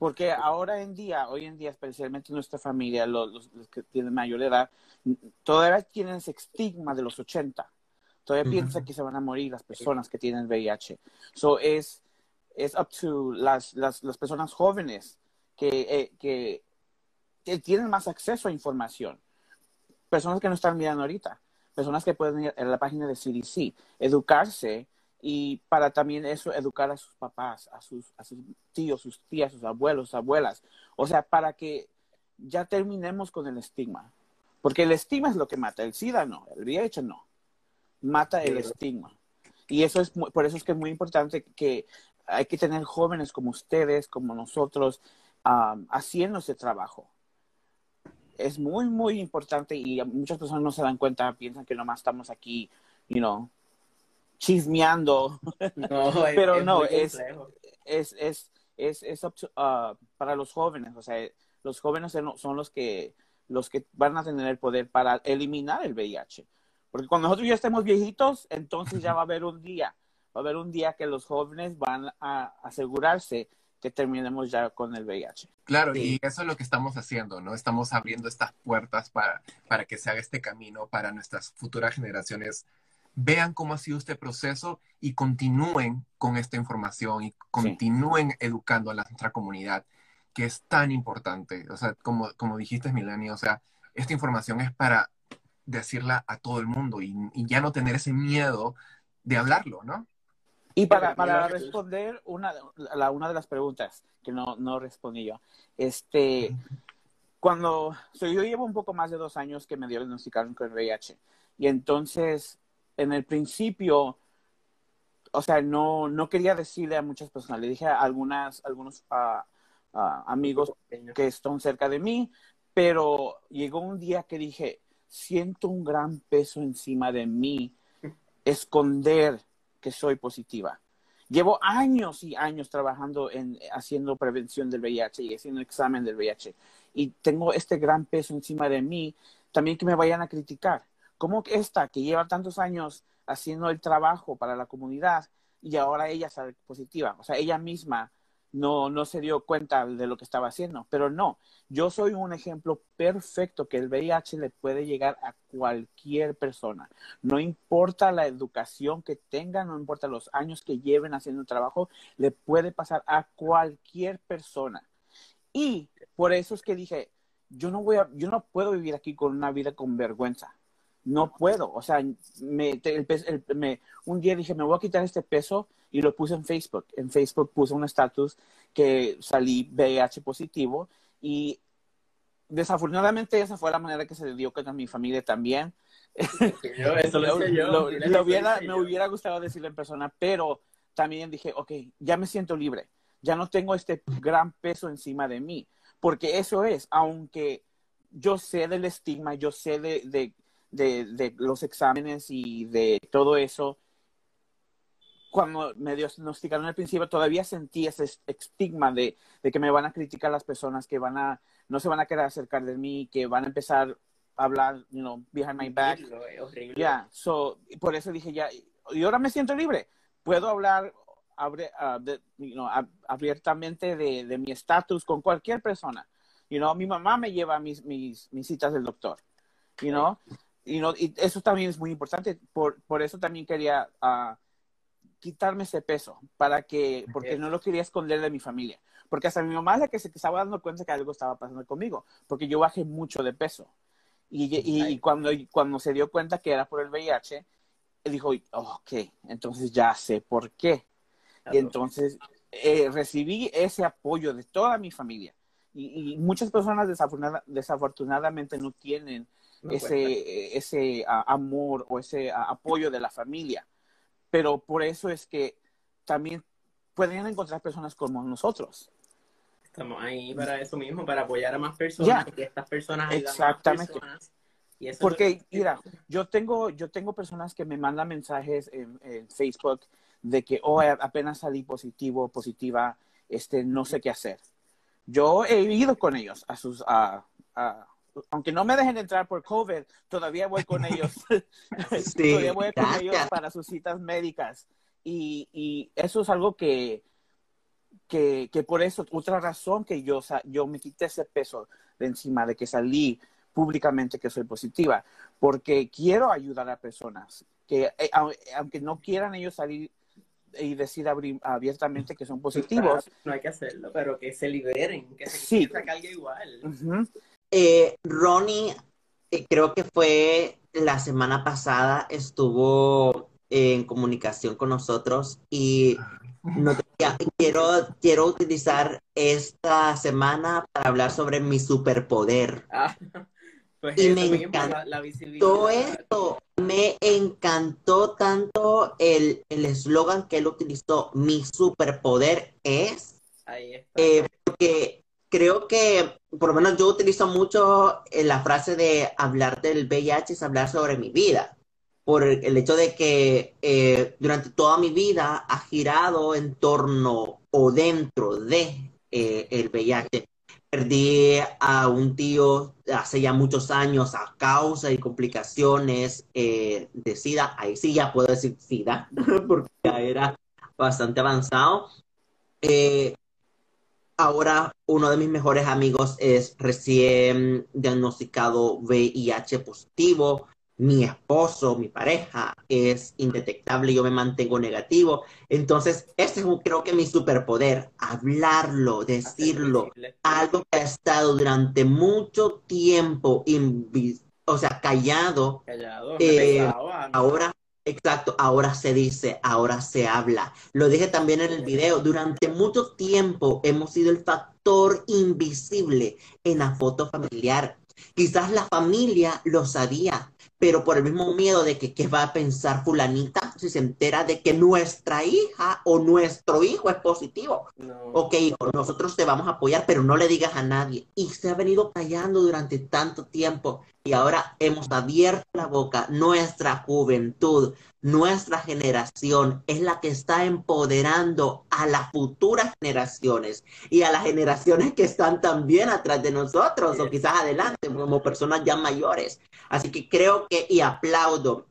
Porque ahora en día, hoy en día, especialmente nuestra familia, los, que tienen mayor edad, todavía tienen ese estigma de los 80. Todavía piensan que se van a morir las personas que tienen VIH. So es, es up to las, las, las personas jóvenes que, eh, que, que, tienen más acceso a información. Personas que no están mirando ahorita. Personas que pueden ir a la página de CDC, educarse y para también eso educar a sus papás, a sus, a sus tíos, sus tías, sus abuelos, sus abuelas. O sea, para que ya terminemos con el estigma. Porque el estigma es lo que mata, el SIDA no, el VIH no. Mata el estigma. Y eso es por eso es que es muy importante que hay que tener jóvenes como ustedes, como nosotros, haciendo ese trabajo. Es muy, muy importante y muchas personas no se dan cuenta, piensan que nomás estamos aquí, you know, chismeando. Pero no, es, es, es, es, es uh, para los jóvenes, o sea, los jóvenes son los que, los que van a tener el poder para eliminar el VIH. Porque cuando nosotros ya estemos viejitos, entonces ya va a haber un día, va a haber un día que los jóvenes van a asegurarse que terminemos ya con el VIH. Claro, y eso es lo que estamos haciendo, ¿no? Estamos abriendo estas puertas para, para que se haga este camino para nuestras futuras generaciones vean cómo ha sido este proceso y continúen con esta información y continúen educando a nuestra comunidad, que es tan importante. O sea, como, como dijiste, Milani, o sea, esta información es para decirla a todo el mundo y, ya no tener ese miedo de hablarlo, ¿no? Y para, para responder una, la, una de las preguntas que no, no respondí yo, este, cuando, yo llevo un poco más de dos años que me diagnosticaron con VIH y entonces en el principio, o sea, no, no quería decirle a muchas personas, le dije a algunas, algunos amigos que están cerca de mí, pero llegó un día que dije, siento un gran peso encima de mí, esconder que soy positiva. Llevo años y años trabajando en haciendo prevención del VIH y haciendo examen del VIH. Y tengo este gran peso encima de mí, también que me vayan a criticar. ¿Cómo esta que lleva tantos años haciendo el trabajo para la comunidad y ahora ella sale positiva? O sea, ella misma no, no se dio cuenta de lo que estaba haciendo. Pero no, yo soy un ejemplo perfecto que el VIH le puede llegar a cualquier persona. No importa la educación que tengan, no importa los años que lleven haciendo un trabajo, le puede pasar a cualquier persona. Y por eso es que dije, yo no voy a, yo no puedo vivir aquí con una vida con vergüenza. No puedo. O sea, me, me, un día dije, me voy a quitar este peso y lo puse en Facebook. En Facebook puse un estatus que salí VIH positivo y desafortunadamente esa fue la manera que se dio con mi familia también. eso lo, yo. hubiera, me hubiera gustado decirlo en persona, pero también dije, ok, ya me siento libre, ya no tengo este gran peso encima de mí, porque eso es, aunque yo sé del estigma, yo sé de, de, de los exámenes y de todo eso, cuando me diagnosticaron al principio, todavía sentí ese estigma de, que me van a criticar las personas, que van a, no se van a querer acercar de mí, que van a empezar a hablar, you know, behind my back. Horrible. Yeah, so, por eso dije ya, y ahora me siento libre. Puedo hablar abre, uh, de, you know, abiertamente de, de mi estatus con cualquier persona. You know, mi mamá me lleva mis, mis, mis citas del doctor. You know? You know, y eso también es muy importante. Por, por eso también quería... Uh, quitarme ese peso para que, porque no lo quería esconder de mi familia. Porque hasta mi mamá es la que se estaba dando cuenta que algo estaba pasando conmigo, porque yo bajé mucho de peso. Y, y, cuando, cuando se dio cuenta que era por el VIH, dijo, ok, entonces ya sé por qué. Y entonces eh, recibí ese apoyo de toda mi familia. Y, muchas personas desafortunadamente no tienen ese, ese amor o ese apoyo de la familia pero por eso es que también pueden encontrar personas como nosotros. Estamos ahí para eso mismo, para apoyar a más personas, que estas personas Exactamente. Porque, mira, yo tengo, yo tengo personas que me mandan mensajes en, Facebook de que, oh, apenas salí positivo, positiva, este, no sé qué hacer. Yo he ido con ellos a sus, a, aunque no me dejen entrar por COVID, todavía voy con ellos. todavía voy con ellos para sus citas médicas. Y, y eso es algo que, que, que, por eso, otra razón que yo, yo me quité ese peso de encima, de que salí públicamente que soy positiva, porque quiero ayudar a personas que, eh, aunque no quieran ellos salir y decir abiertamente que son positivos. no hay que hacerlo, pero que se liberen, que se sí. salga igual. Eh, Ronnie, eh, creo que fue la semana pasada, estuvo en comunicación con nosotros y no quiero, quiero utilizar esta semana para hablar sobre mi superpoder. Ah, pues y me encantó esto, me encantó tanto el eslogan que él utilizó, mi superpoder es, Ahí está. Eh, porque creo que, por lo menos yo utilizo mucho eh, la frase de hablar del VIH es hablar sobre mi vida, por el hecho de que eh, durante toda mi vida ha girado en torno o dentro de eh, el VIH. Perdí a un tío hace ya muchos años a causa y complicaciones de SIDA. Ahí sí ya puedo decir SIDA, porque ya era bastante avanzado. Ahora uno de mis mejores amigos es recién diagnosticado VIH positivo. Mi esposo, mi pareja es indetectable, yo me mantengo negativo. Entonces, este es creo que mi superpoder, hablarlo, decirlo, algo que ha estado durante mucho tiempo, o sea, callado. Callado. Eh, ahora Exacto, ahora se dice, ahora se habla. Lo dije también en el video, durante mucho tiempo hemos sido el factor invisible en la foto familiar. Quizás la familia lo sabía, pero por el mismo miedo de que qué va a pensar fulanita si se entera de que nuestra hija o nuestro hijo es positivo. Ok, hijo, nosotros te vamos a apoyar, pero no le digas a nadie. Y se ha venido callando durante tanto tiempo y ahora hemos abierto la boca. Nuestra juventud, nuestra generación es la que está empoderando a las futuras generaciones y a las generaciones que están también atrás de nosotros o quizás adelante como personas ya mayores. Así que creo que y aplaudo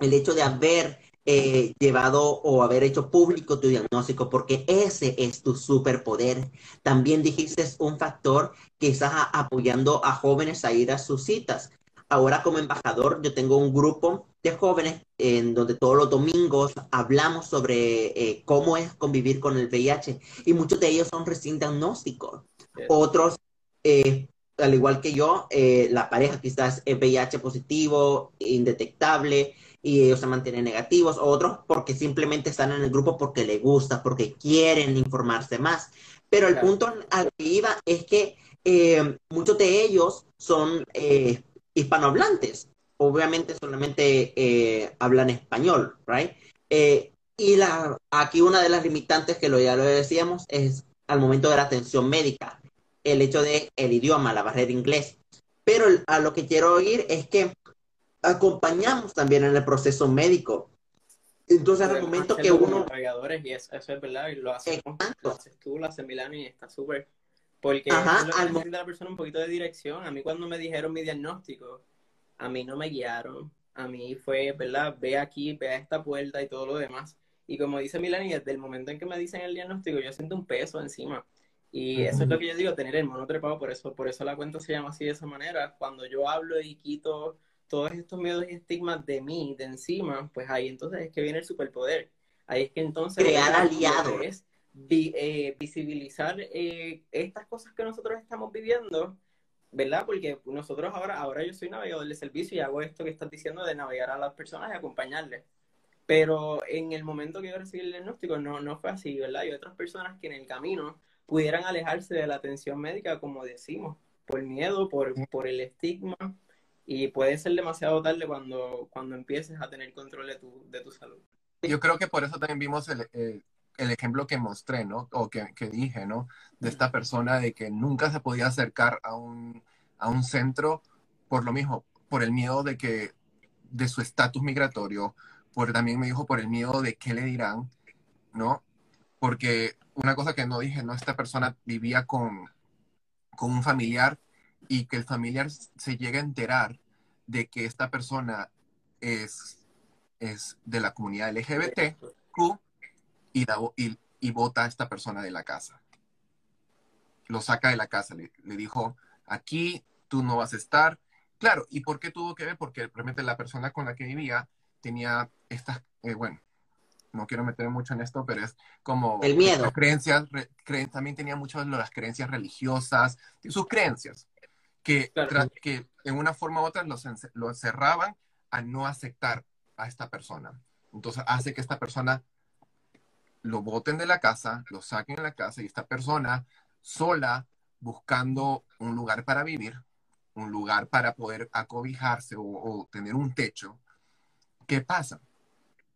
el hecho de haber eh, llevado o haber hecho público tu diagnóstico, porque ese es tu superpoder. También dijiste un factor que estás apoyando a jóvenes a ir a sus citas. Ahora como embajador, yo tengo un grupo de jóvenes en donde todos los domingos hablamos sobre eh, cómo es convivir con el VIH y muchos de ellos son recién diagnósticos. Otros, eh, al igual que yo, la pareja quizás es VIH positivo, indetectable, y ellos se mantienen negativos, otros porque simplemente están en el grupo porque les gusta, porque quieren informarse más. Pero el punto al que iba es que eh, muchos de ellos son eh, hispanohablantes, obviamente solamente eh, hablan español, ¿right? y la, aquí una de las limitantes que lo, ya lo decíamos es al momento de la atención médica, el hecho de el idioma, la barrera inglés. Pero a lo que quiero oír es que acompañamos también en el proceso médico. Entonces, al momento que uno... Y eso, es verdad, y lo, lo haces tú, lo hace y está súper... Porque Ajá, al momento de la persona un poquito de dirección. A mí cuando me dijeron mi diagnóstico, a mí no me guiaron. A mí fue, ¿verdad? Ve aquí, ve a esta puerta y todo lo demás. Y como dice Milani, desde el momento en que me dicen el diagnóstico, yo siento un peso encima. Y eso es lo que yo digo, tener el mono trepado, por eso, por eso la cuenta se llama así de esa manera. Cuando yo hablo y quito todos estos miedos y estigmas de mí, de encima, pues ahí entonces es que viene el superpoder. Ahí es que entonces... Crear aliados. Es eh, visibilizar eh, estas cosas que nosotros estamos viviendo, ¿verdad? Porque nosotros ahora, ahora yo soy navegador de servicio y hago esto que estás diciendo de navegar a las personas y acompañarles. Pero en el momento que yo recibí el diagnóstico no, no fue así, ¿verdad? Y otras personas que en el camino pudieran alejarse de la atención médica, como decimos, por miedo, por, por el estigma, y puede ser demasiado tarde cuando, cuando empieces a tener control de tu, de tu salud. Yo creo que por eso también vimos el, el, ejemplo que mostré, ¿no? O que, que, dije, ¿no? De esta persona de que nunca se podía acercar a un, a un centro por lo mismo, por el miedo de que, de su estatus migratorio, por también me dijo por el miedo de qué le dirán, ¿no? Porque una cosa que no dije, ¿no? Esta persona vivía con, con un familiar y que el familiar se llegue a enterar de que esta persona es, es de la comunidad LGBT y, y, y vota a esta persona de la casa. Lo saca de la casa, le, dijo, aquí tú no vas a estar. Claro, ¿y por qué tuvo que ver? Porque realmente la persona con la que vivía tenía estas, eh, bueno, no quiero meterme mucho en esto, pero es como... El miedo. Creencias, también tenía muchas de las creencias religiosas, sus creencias que, que en una forma u otra lo, lo cerraban a no aceptar a esta persona. Entonces hace que esta persona lo boten de la casa, lo saquen de la casa y esta persona sola buscando un lugar para vivir, un lugar para poder acobijarse o, tener un techo, ¿qué pasa?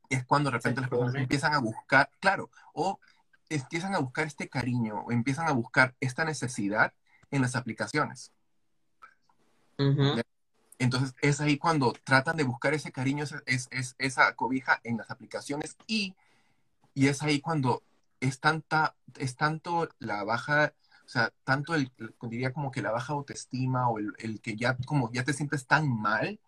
Es cuando de repente las personas empiezan a buscar, claro, o empiezan a buscar este cariño, o empiezan a buscar esta necesidad en las aplicaciones. Entonces es ahí cuando tratan de buscar ese cariño, es, es, esa cobija en las aplicaciones y, y es ahí cuando es, tanta, es tanto la baja, o sea, tanto el, diría como que la baja autoestima o el, el, que ya como ya te sientes tan mal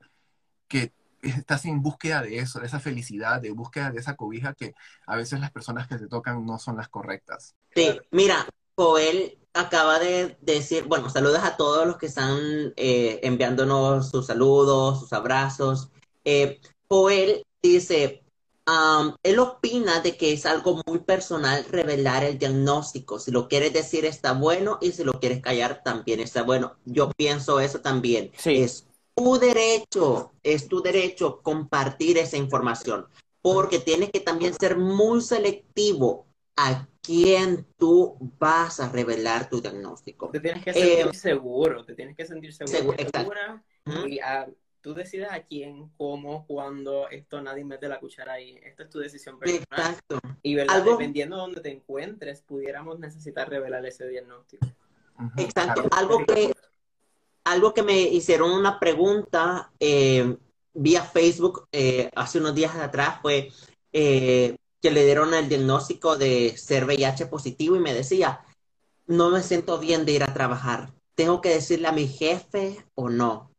que estás en búsqueda de eso, de esa felicidad, de búsqueda de esa cobija que a veces las personas que te tocan no son las correctas. Sí, mira, Joel acaba de decir, bueno, saludos a todos los que están eh, enviándonos sus saludos, sus abrazos. Eh, Joel dice, él opina de que es algo muy personal revelar el diagnóstico. Si lo quieres decir está bueno y si lo quieres callar también está bueno. Yo pienso eso también. Es tu derecho, es tu derecho compartir esa información, porque tienes que también ser muy selectivo a quién tú vas a revelar tu diagnóstico. Te tienes que sentir eh, seguro, te tienes que sentir seguro. segura y tú decides a quién, cómo, cuándo, esto nadie mete la cuchara ahí. Esto es tu decisión personal. Exacto. Y ¿verdad? dependiendo de dónde te encuentres, pudiéramos necesitar revelar ese diagnóstico. Exacto. Algo que, algo que me hicieron una pregunta eh, vía Facebook eh, hace unos días atrás fue que le dieron el diagnóstico de ser VIH positivo y me decía, no me siento bien de ir a trabajar. ¿Tengo que decirle a mi jefe o no?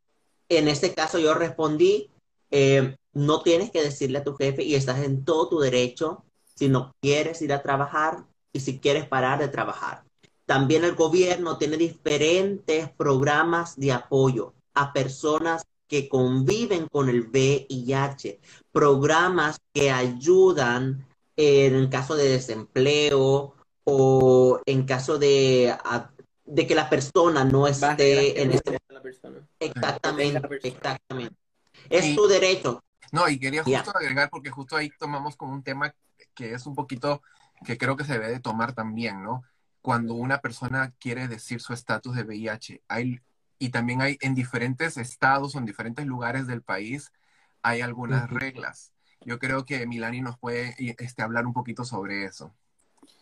En este caso yo respondí, eh, no tienes que decirle a tu jefe y estás en todo tu derecho si no quieres ir a trabajar y si quieres parar de trabajar. También el gobierno tiene diferentes programas de apoyo a personas que conviven con el VIH, programas que ayudan en caso de desempleo o en caso de, de que la persona no esté en este... Exactamente, exactamente. Es tu derecho. No, y quería justo agregar, porque justo ahí tomamos como un tema que es un poquito, que creo que se debe de tomar también, ¿no? Cuando una persona quiere decir su estatus de VIH, hay, y también hay en diferentes estados o en diferentes lugares del país, hay algunas reglas. Yo creo que Milani nos puede este, hablar un poquito sobre eso.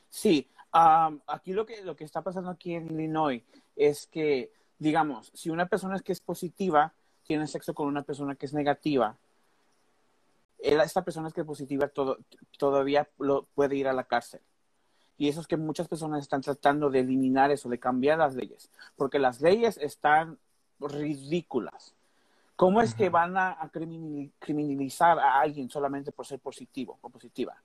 Sí, aquí lo que, lo que está pasando aquí en Illinois es que, digamos, si una persona es que es positiva, tiene sexo con una persona que es negativa, esta persona que es positiva todo, todavía lo, puede ir a la cárcel. Y eso es que muchas personas están tratando de eliminar eso, de cambiar las leyes, porque las leyes están ridículas. ¿Cómo es que van a, criminalizar a alguien solamente por ser positivo o positiva?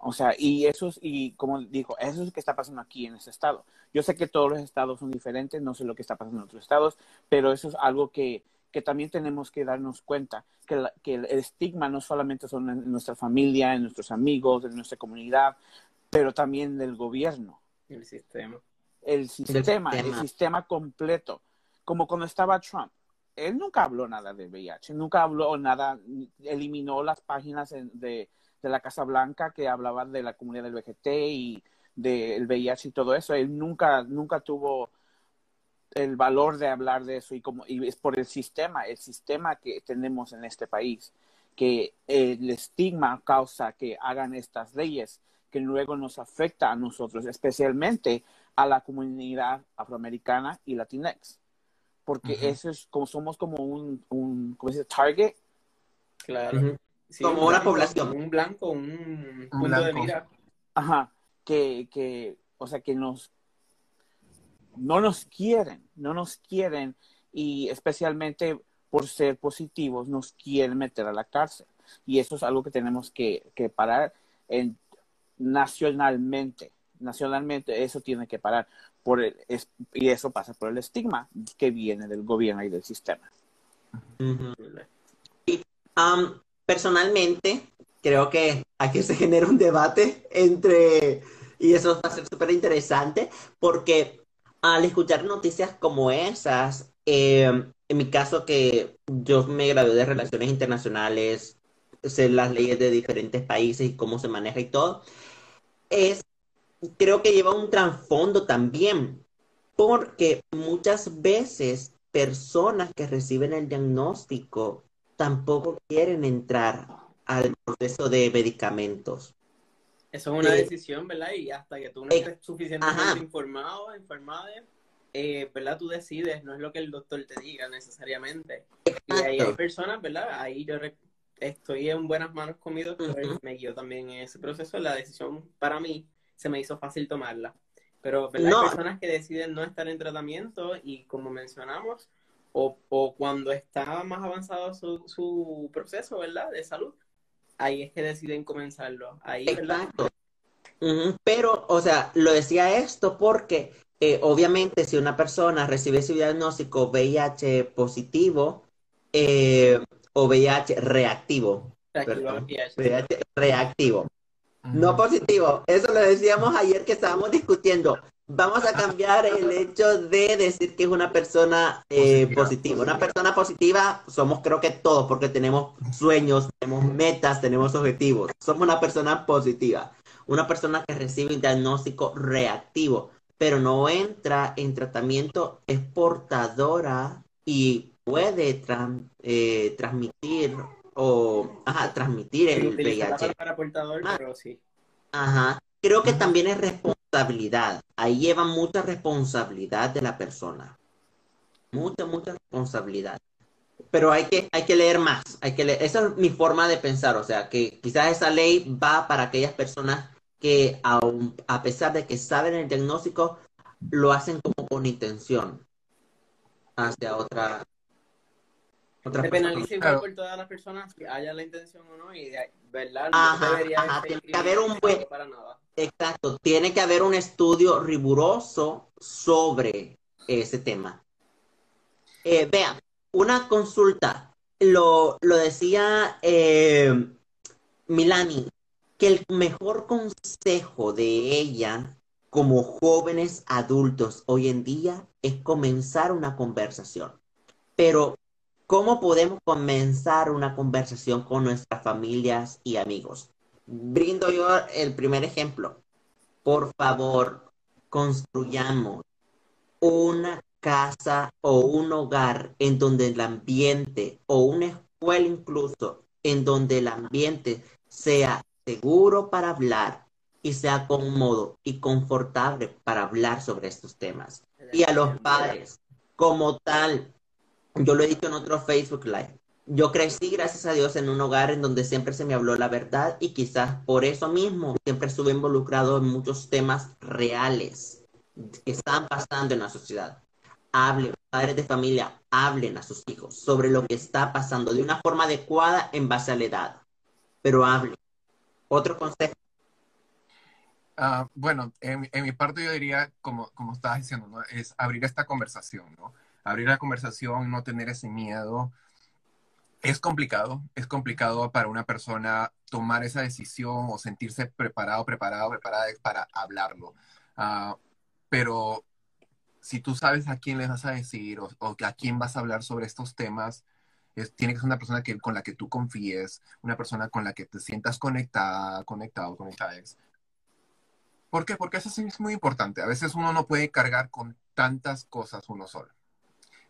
O sea, y eso es, y como dijo, eso es lo que está pasando aquí en ese estado. Yo sé que todos los estados son diferentes, no sé lo que está pasando en otros estados, pero eso es algo que, que también tenemos que darnos cuenta, que, que el estigma no solamente son en nuestra familia, en nuestros amigos, en nuestra comunidad, pero también del gobierno. El sistema. El sistema, el sistema completo. Como cuando estaba Trump él nunca habló nada de VIH, nunca habló nada, eliminó las páginas de, de, la Casa Blanca que hablaban de la comunidad del VGT y del VIH y todo eso. Él nunca, nunca tuvo el valor de hablar de eso y como y es por el sistema, el sistema que tenemos en este país, que el estigma causa que hagan estas leyes que luego nos afecta a nosotros, especialmente a la comunidad afroamericana y latinex porque eso es como somos como un, un ¿cómo se dice? Target. Claro. Como una población. Un blanco, un, punto de mira. Ajá, que, que, o sea, que nos, no nos quieren, no nos quieren y especialmente por ser positivos nos quieren meter a la cárcel. Y eso es algo que tenemos que, que parar en, nacionalmente. Nacionalmente eso tiene que parar por el, y eso pasa por el estigma que viene del gobierno y del sistema. Personalmente, creo que aquí se genera un debate entre, y eso va a ser súper interesante, porque al escuchar noticias como esas, em, en mi caso que yo me gradué de Relaciones Internacionales, sé las leyes de diferentes países y cómo se maneja y todo, es creo que lleva un trasfondo también, porque muchas veces personas que reciben el diagnóstico tampoco quieren entrar al proceso de medicamentos. Eso es una eh, decisión, ¿verdad? Y hasta que tú no estés suficientemente informado, informada, eh, ¿verdad? Tú decides, no es lo que el doctor te diga necesariamente. Y ahí hay personas, ¿verdad? Ahí yo estoy en buenas manos con mi doctor, me guió también en ese proceso. La decisión para mí se me hizo fácil tomarla. Pero hay personas que deciden no estar en tratamiento y como mencionamos, o, o cuando está más avanzado su, su, proceso, ¿verdad? De salud, ahí es que deciden comenzarlo. Ahí, Exacto. Pero, o sea, lo decía esto porque eh, obviamente si una persona recibe su diagnóstico VIH positivo eh, o VIH reactivo, VIH reactivo, no positivo. Eso lo decíamos ayer que estábamos discutiendo. Vamos a cambiar el hecho de decir que es una persona eh, positiva. Una persona positiva somos creo que todos porque tenemos sueños, tenemos metas, tenemos objetivos. Somos una persona positiva. Una persona que recibe un diagnóstico reactivo, pero no entra en tratamiento, es portadora y puede eh, transmitir o ajá, transmitir el VIH. Para portador, ah. pero sí. Ajá. Creo que también es responsabilidad. Ahí lleva mucha responsabilidad de la persona. Mucha, mucha responsabilidad. Pero hay que, hay que leer más. Hay que. Esa es mi forma de pensar. O sea, que quizás esa ley va para aquellas personas que, aun, a pesar de que saben el diagnóstico, lo hacen como con intención hacia otra, Otras Se personas. penaliza igual por todas las personas, si haya la intención o no, y de- verdad, no Ajá, debería ajá, ser tiene que haber un buen- para nada. Exacto, tiene que haber un estudio riguroso sobre ese tema. Eh, vean, una consulta, lo, lo decía eh, Milani, que el mejor consejo de ella como jóvenes adultos hoy en día es comenzar una conversación. Pero, ¿cómo podemos comenzar una conversación con nuestras familias y amigos? Brindo yo el primer ejemplo. Por favor, construyamos una casa o un hogar en donde el ambiente o una escuela incluso en donde el ambiente sea seguro para hablar y sea cómodo y confortable para hablar sobre estos temas. Y a los padres, como tal, yo lo he dicho en otro Facebook Live, yo crecí, gracias a Dios, en un hogar en donde siempre se me habló la verdad y quizás por eso mismo siempre estuve involucrado en muchos temas reales que están pasando en la sociedad. Hablen, padres de familia, hablen a sus hijos sobre lo que está pasando de una forma adecuada en base a la edad, pero hablen. Otro consejo. Ah, bueno, en, mi parte yo diría, como, como estabas diciendo, ¿no? Es abrir esta conversación, ¿no? Abrir la conversación, no tener ese miedo. Es complicado, es complicado para una persona tomar esa decisión o sentirse preparado, preparado, preparada para hablarlo. Ah, pero si tú sabes a quién le vas a decir o, a quién vas a hablar sobre estos temas, tiene que ser una persona con la que tú confíes, una persona con la que te sientas conectada, conectado, conectada. ¿Por qué? Porque eso es muy importante. A veces uno no puede cargar con tantas cosas uno solo.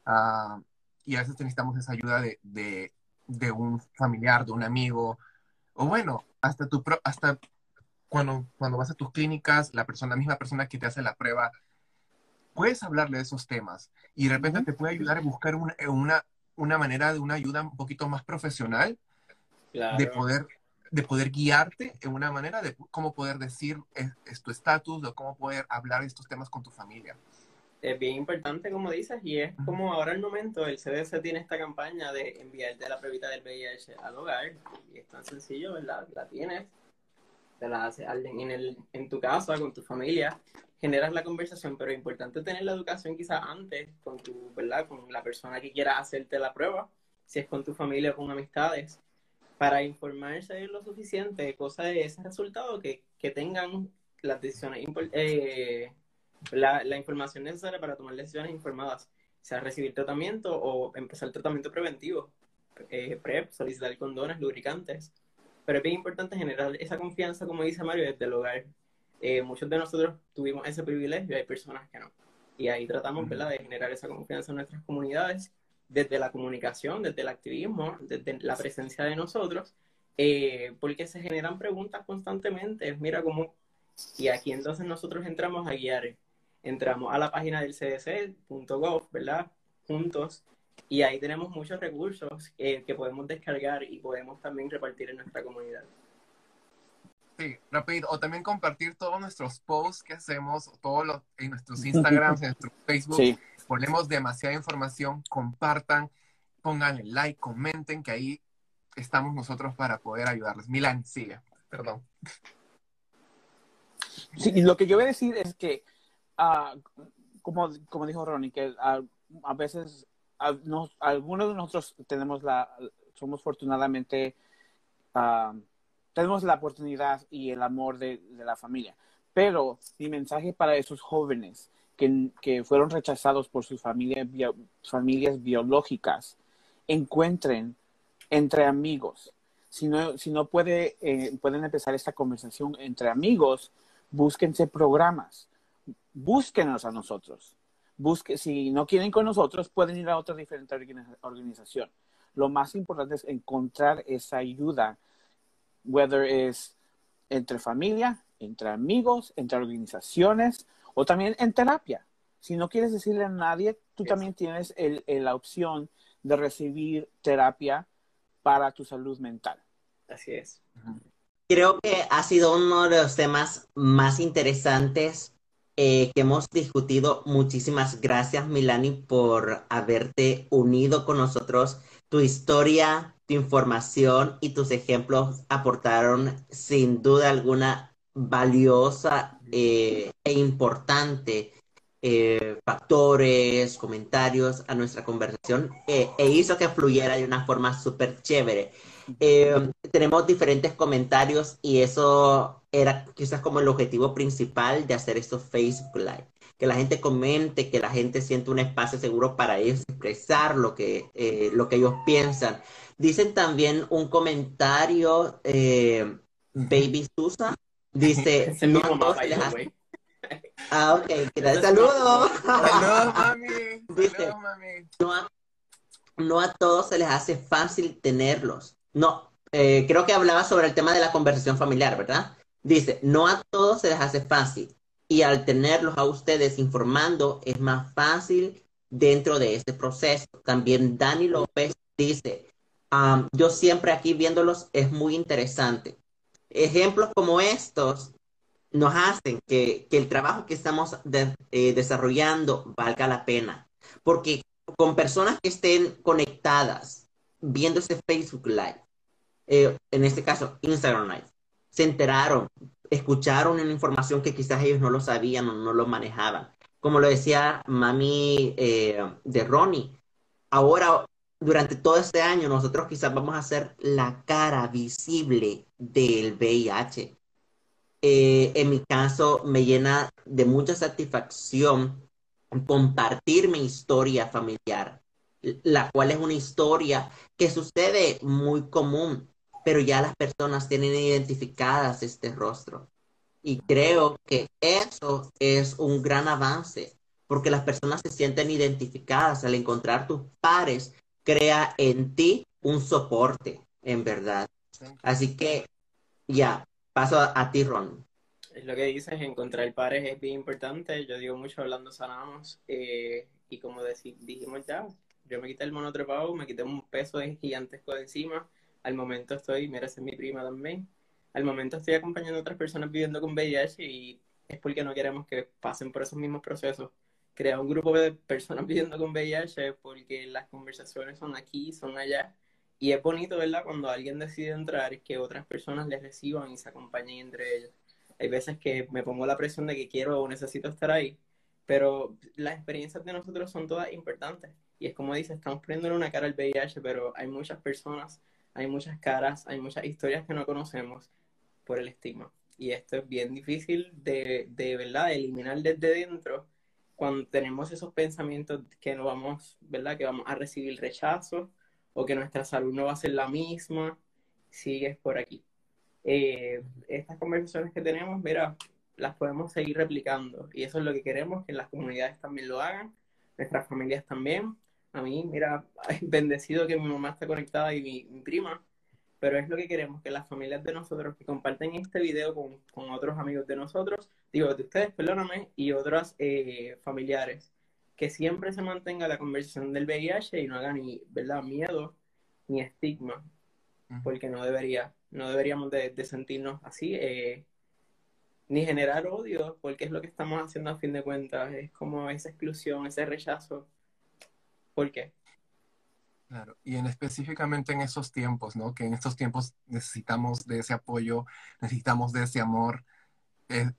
Ah, y a veces necesitamos esa ayuda de, de, de un familiar, de un amigo, o bueno, hasta, tu pro- hasta cuando, cuando vas a tus clínicas, la persona, la misma persona que te hace la prueba, puedes hablarle de esos temas y de repente te puede ayudar a buscar una, una, una manera de una ayuda un poquito más profesional Claro. de poder de poder guiarte en una manera de cómo poder decir es, es tu estatus o cómo poder hablar de estos temas con tu familia. Es bien importante, como dices, y es como ahora el momento, el CDC tiene esta campaña de enviarte la pruebita del VIH al hogar, y es tan sencillo, ¿verdad? La tienes, te la hace alguien en, el, en tu casa, con tu familia, generas la conversación, pero es importante tener la educación quizás antes con tu, ¿verdad? Con la persona que quiera hacerte la prueba, si es con tu familia o con amistades, para informarse lo suficiente, cosa de ese resultado, que, que tengan las decisiones eh, la, la información necesaria para tomar decisiones informadas, sea recibir tratamiento o empezar tratamiento preventivo, eh, PrEP, solicitar condones, lubricantes. Pero es bien importante generar esa confianza, como dice Mario, desde el hogar. Eh, muchos de nosotros tuvimos ese privilegio, hay personas que no. Y ahí tratamos, ¿verdad?, de generar esa confianza en nuestras comunidades, desde la comunicación, desde el activismo, desde la presencia de nosotros, eh, porque se generan preguntas constantemente. Mira cómo. Y aquí entonces nosotros entramos a guiar entramos a la página del cdc.gov, ¿verdad? Juntos. Y ahí tenemos muchos recursos eh, que podemos descargar y podemos también repartir en nuestra comunidad. Sí, rápido. O también compartir todos nuestros posts que hacemos, todos los, en nuestros Instagrams, en nuestro Facebook. Sí. Ponemos demasiada información, compartan, pongan el like, comenten, que ahí estamos nosotros para poder ayudarles. Milan, sigue. Perdón. Sí, y lo que yo voy a decir es que, ah, como, como dijo Ronnie, que a veces nos- algunos de nosotros tenemos la, somos afortunadamente, ah, tenemos la oportunidad y el amor de, la familia. Pero mi mensaje para esos jóvenes que, que fueron rechazados por sus familias, bio- familias biológicas, encuentren entre amigos. Si no, si no puede, eh, pueden empezar esta conversación entre amigos, búsquense programas, búsquenos a nosotros. Busque, si no quieren con nosotros, pueden ir a otra diferente organi- organización. Lo más importante es encontrar esa ayuda, whether es entre familia, entre amigos, entre organizaciones o también en terapia. Si no quieres decirle a nadie, tú también tienes el- el- la opción de recibir terapia para tu salud mental. Así es. Creo que ha sido uno de los temas más interesantes eh, que hemos discutido. Muchísimas gracias, Milani, por haberte unido con nosotros. Tu historia, tu información y tus ejemplos aportaron sin duda alguna valiosa eh, e importante eh, factores, comentarios a nuestra conversación e hizo que fluyera de una forma súper chévere. Eh, tenemos diferentes comentarios y eso era quizás como el objetivo principal de hacer estos Facebook Live. Que la gente comente, que la gente sienta un espacio seguro para ellos expresar lo que, lo que ellos piensan. Dicen también un comentario, Baby Susa, dice, no, Ah, ok, Saludos. Saludos, mami. Saludos, mami. No a, todos se les hace fácil tenerlos. No, eh, creo que hablaba sobre el tema de la conversación familiar, ¿verdad? Dice, no a todos se les hace fácil. Y al tenerlos a ustedes informando, es más fácil dentro de ese proceso. También Dani López dice, yo siempre aquí viéndolos es muy interesante. Ejemplos como estos nos hacen que, el trabajo que estamos eh, desarrollando valga la pena. Porque con personas que estén conectadas viendo ese Facebook Live, eh, en este caso Instagram Live, se enteraron, escucharon una información que quizás ellos no lo sabían o no lo manejaban. Como lo decía mami eh, de Ronnie, ahora durante todo este año nosotros quizás vamos a ser la cara visible del VIH eh, en mi caso me llena de mucha satisfacción compartir mi historia familiar, la cual es una historia que sucede muy común, pero ya las personas tienen identificadas este rostro. Y creo que eso es un gran avance, porque las personas se sienten identificadas al encontrar tus pares, crea en ti un soporte, en verdad. Así que ya, Paso a, ti, Ron. Es lo que dices, encontrar pares es bien importante. Yo digo mucho hablando sanamos. Eh, y como dijimos ya, yo me quité el monotrepado, me quité un peso gigantesco de encima. Al momento estoy, mira, esa es mi prima también. Al momento estoy acompañando a otras personas viviendo con VIH y es porque no queremos que pasen por esos mismos procesos. Crear un grupo de personas viviendo con VIH porque las conversaciones son aquí, son allá y es bonito, ¿verdad? Cuando alguien decide entrar, que otras personas les reciban y se acompañen entre ellos. Hay veces que me pongo la presión de que quiero o necesito estar ahí, pero las experiencias de nosotros son todas importantes. Y es como dice, estamos poniendo una cara al VIH, pero hay muchas personas, hay muchas caras, hay muchas historias que no conocemos por el estigma. Y esto es bien difícil de, de verdad, eliminar desde dentro cuando tenemos esos pensamientos que no vamos, ¿verdad? Que vamos a recibir rechazo o que nuestra salud no va a ser la misma, sigues por aquí. Eh, estas conversaciones que tenemos, mira, las podemos seguir replicando y eso es lo que queremos, que las comunidades también lo hagan, nuestras familias también. A mí, mira, bendecido que mi mamá está conectada y mi, prima, pero es lo que queremos, que las familias de nosotros que comparten este video con, con otros amigos de nosotros, digo, de ustedes, perdóname, y otros eh, familiares, que siempre se mantenga la conversación del VIH y no haga ni, ¿verdad?, miedo ni estigma, porque no debería, no deberíamos de, sentirnos así, eh, ni generar odio, porque es lo que estamos haciendo a fin de cuentas, es como esa exclusión, ese rechazo. ¿Por qué? Claro, y en específicamente en esos tiempos, ¿no? Que en estos tiempos necesitamos de ese apoyo, necesitamos de ese amor. Eh,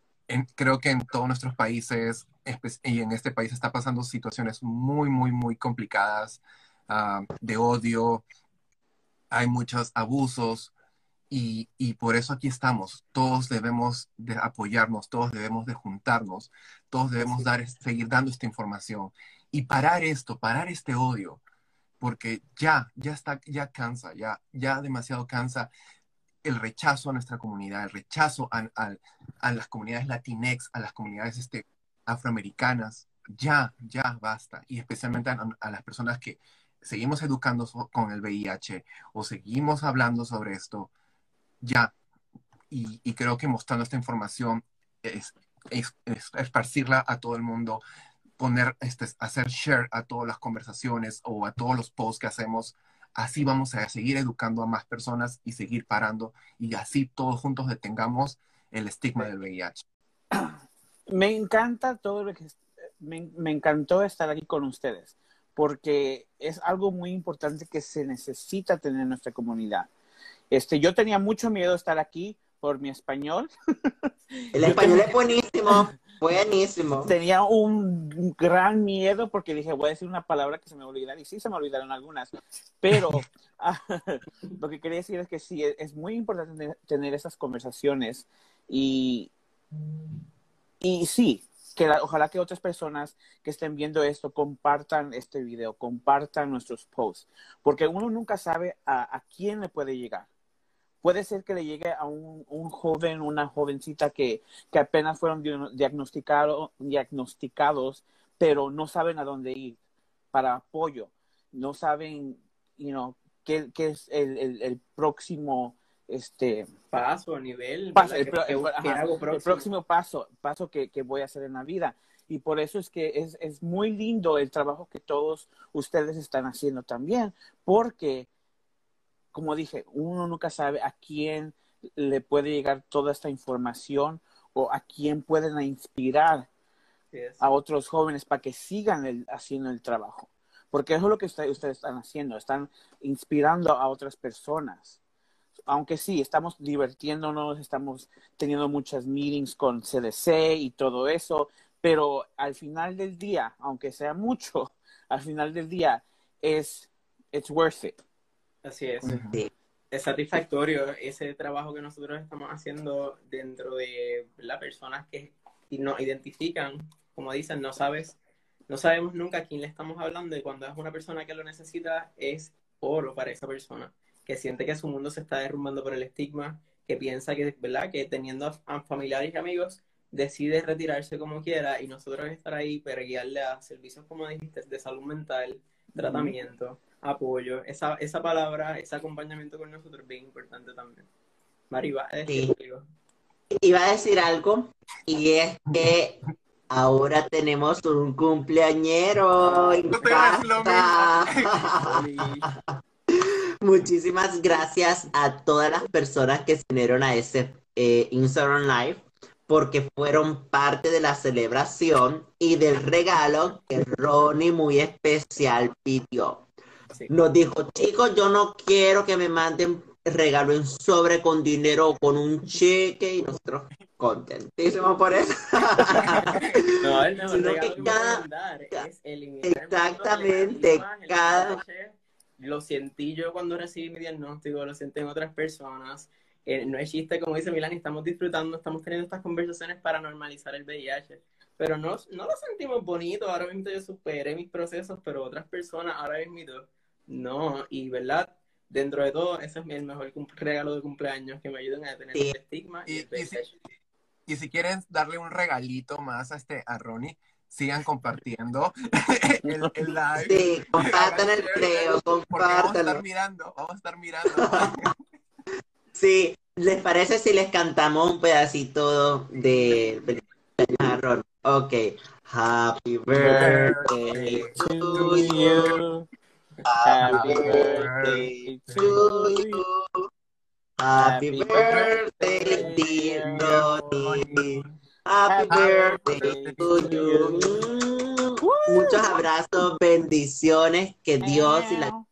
creo que en todos nuestros países y en este país está pasando situaciones muy, muy, muy complicadas ah, de odio, hay muchos abusos y, y, por eso aquí estamos. Todos debemos de apoyarnos, todos debemos de juntarnos, todos debemos dar, seguir dando esta información y parar esto, parar este odio, porque ya, ya está, ya cansa, ya, ya demasiado cansa el rechazo a nuestra comunidad, el rechazo a, a, las comunidades latinex, a las comunidades este, afroamericanas, ya, ya basta. Y especialmente a, las personas que seguimos educando con el VIH o seguimos hablando sobre esto, ya. Y, creo que mostrando esta información es, esparcirla a todo el mundo, poner, este, hacer share a todas las conversaciones o a todos los posts que hacemos Así vamos a seguir educando a más personas y seguir parando y así todos juntos detengamos el estigma del VIH. Me encanta todo lo que me, me encantó estar aquí con ustedes porque es algo muy importante que se necesita tener en nuestra comunidad. Este, yo tenía mucho miedo de estar aquí por mi español. El español es buenísimo, buenísimo. Tenía un gran miedo porque dije, voy a decir una palabra que se me va a olvidar, y sí se me olvidaron algunas, pero ah, lo que quería decir es que sí, es muy importante tener esas conversaciones y, y sí, que ojalá que otras personas que estén viendo esto compartan este video, compartan nuestros posts, porque uno nunca sabe a, a quién le puede llegar puede ser que le llegue a un, un joven, una jovencita que, que apenas fueron diagnosticado, diagnosticados, pero no saben a dónde ir para apoyo, no saben, you know, qué, qué es el, el, el, próximo este paso, nivel, paso, el, el, próximo paso, paso que, que voy a hacer en la vida. Y por eso es que es, es, muy lindo el trabajo que todos ustedes están haciendo también, porque como dije, uno nunca sabe a quién le puede llegar toda esta información o a quién pueden inspirar a otros jóvenes para que sigan haciendo el trabajo. Porque eso es lo que ustedes están haciendo, están inspirando a otras personas. Aunque sí, estamos divirtiéndonos, estamos teniendo muchas meetings con CDC y todo eso, pero al final del día, aunque sea mucho, al final del día es it's worth it. Así es. Es satisfactorio ese trabajo que nosotros estamos haciendo dentro de las personas que nos identifican, como dicen, no sabes, no sabemos nunca a quién le estamos hablando y cuando es una persona que lo necesita es oro para esa persona, que siente que su mundo se está derrumbando por el estigma, que piensa que, ¿verdad? que teniendo a familiares y amigos decide retirarse como quiera y nosotros estar ahí para guiarle a servicios, como dijiste, de salud mental, tratamiento apoyo, esa, esa palabra, ese acompañamiento con nosotros es bien importante también. Mari, ¿va a decir algo? Iba a decir algo, y es que ahora tenemos un cumpleañero. Muchísimas gracias a todas las personas que se unieron a ese eh, Instagram Live porque fueron parte de la celebración y del regalo que Ronnie muy especial pidió. Nos dijo, chicos, yo no quiero que me manden regalo en sobre con dinero o con un cheque y nosotros contentísimos por eso. no, el mejor regalo que, cada, es exactamente cada lo sentí yo cuando recibí mi diagnóstico, lo sienten otras personas. Eh, no es chiste, como dice Milán, estamos disfrutando, estamos teniendo estas conversaciones para normalizar el VIH pero no, no lo sentimos bonito. Ahora mismo yo superé mis procesos, pero otras personas ahora mismo no. Y verdad, dentro de todo, ese es el mejor regalo de cumpleaños que me ayuden a tener el estigma y, y, si, y, si, quieren darle un regalito más a este a Ronnie, sigan compartiendo el, el, live. Sí, compartan el video, Vamos a estar mirando, vamos a estar mirando. sí, ¿les parece si les cantamos un pedacito de, de Ronnie? Ok. Happy birthday to you. Happy birthday to you. Happy birthday, dear. Happy birthday to you. Muchos abrazos, bendiciones, que Dios y la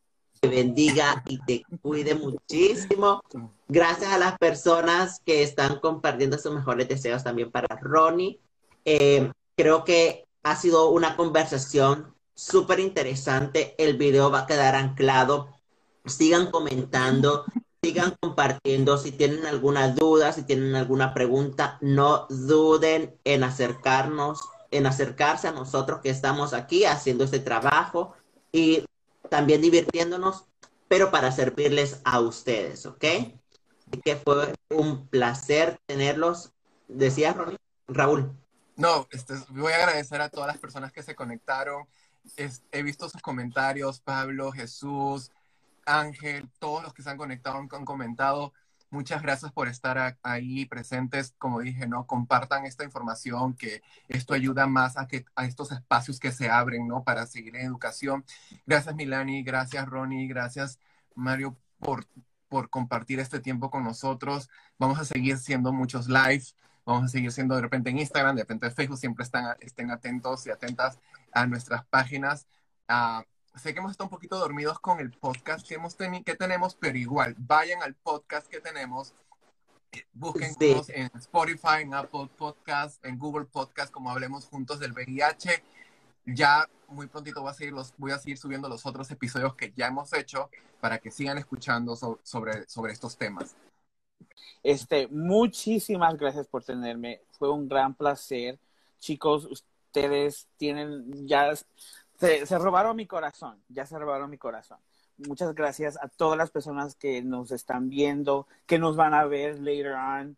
te bendiga y te cuide muchísimo. Gracias a las personas que están compartiendo sus mejores deseos también para Ronnie. Eh, creo que ha sido una conversación súper interesante. El video va a quedar anclado. Sigan comentando, sigan compartiendo. Si tienen alguna duda, si tienen alguna pregunta, no duden en acercarnos, en acercarse a nosotros que estamos aquí haciendo este trabajo y también divirtiéndonos, pero para servirles a ustedes, ¿ok? Así que fue un placer tenerlos. Decía Raúl. No, este, voy a agradecer a todas las personas que se conectaron. He visto sus comentarios, Pablo, Jesús, Ángel, todos los que se han conectado han, comentado. Muchas gracias por estar ahí presentes. Como dije, no compartan esta información, que esto ayuda más a que a estos espacios que se abren, ¿no? Para seguir en educación. Gracias Milani, gracias Ronnie, gracias Mario por por compartir este tiempo con nosotros. Vamos a seguir siendo muchos lives. Vamos a seguir siendo de repente en Instagram, de repente en Facebook. Siempre están, estén atentos y atentas a nuestras páginas. Ah, sé que hemos estado un poquito dormidos con el podcast que, hemos que tenemos, pero igual, vayan al podcast que tenemos. Busquen Sí. en Spotify, en Apple Podcast, en Google Podcast, como hablemos juntos del VIH. Ya muy prontito voy a, seguir los, voy a seguir subiendo los otros episodios que ya hemos hecho para que sigan escuchando so- sobre, sobre estos temas. Este, muchísimas gracias por tenerme. Fue un gran placer. Chicos, ustedes tienen ya se, se robaron mi corazón, ya se robaron mi corazón. Muchas gracias a todas las personas que nos están viendo, que nos van a ver later on,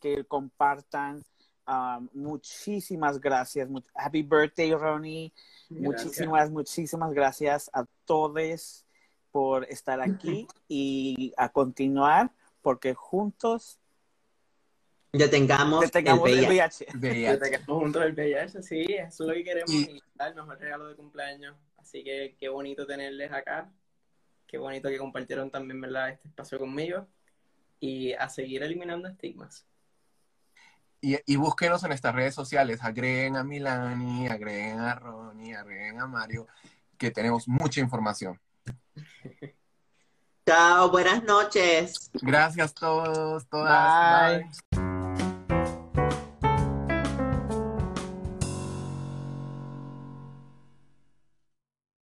que compartan. Um, muchísimas gracias. Happy birthday, Ronnie. Muchísimas, muchísimas gracias a todos por estar aquí y a continuar, porque juntos Detengamos, detengamos el el VIH. VIH. Que VIH. tengamos juntos el VIH, sí, eso es lo que queremos Y- y el mejor regalo de cumpleaños. Así que qué bonito tenerles acá. Qué bonito que compartieron también, ¿verdad? Este espacio conmigo. Y a seguir eliminando estigmas. Y, y búsquenos en nuestras redes sociales. Agreguen a Milani, agreguen a Ronnie, agreguen a Mario, que tenemos mucha información. Chao, buenas noches. Gracias a todos, todas. Bye. Bye.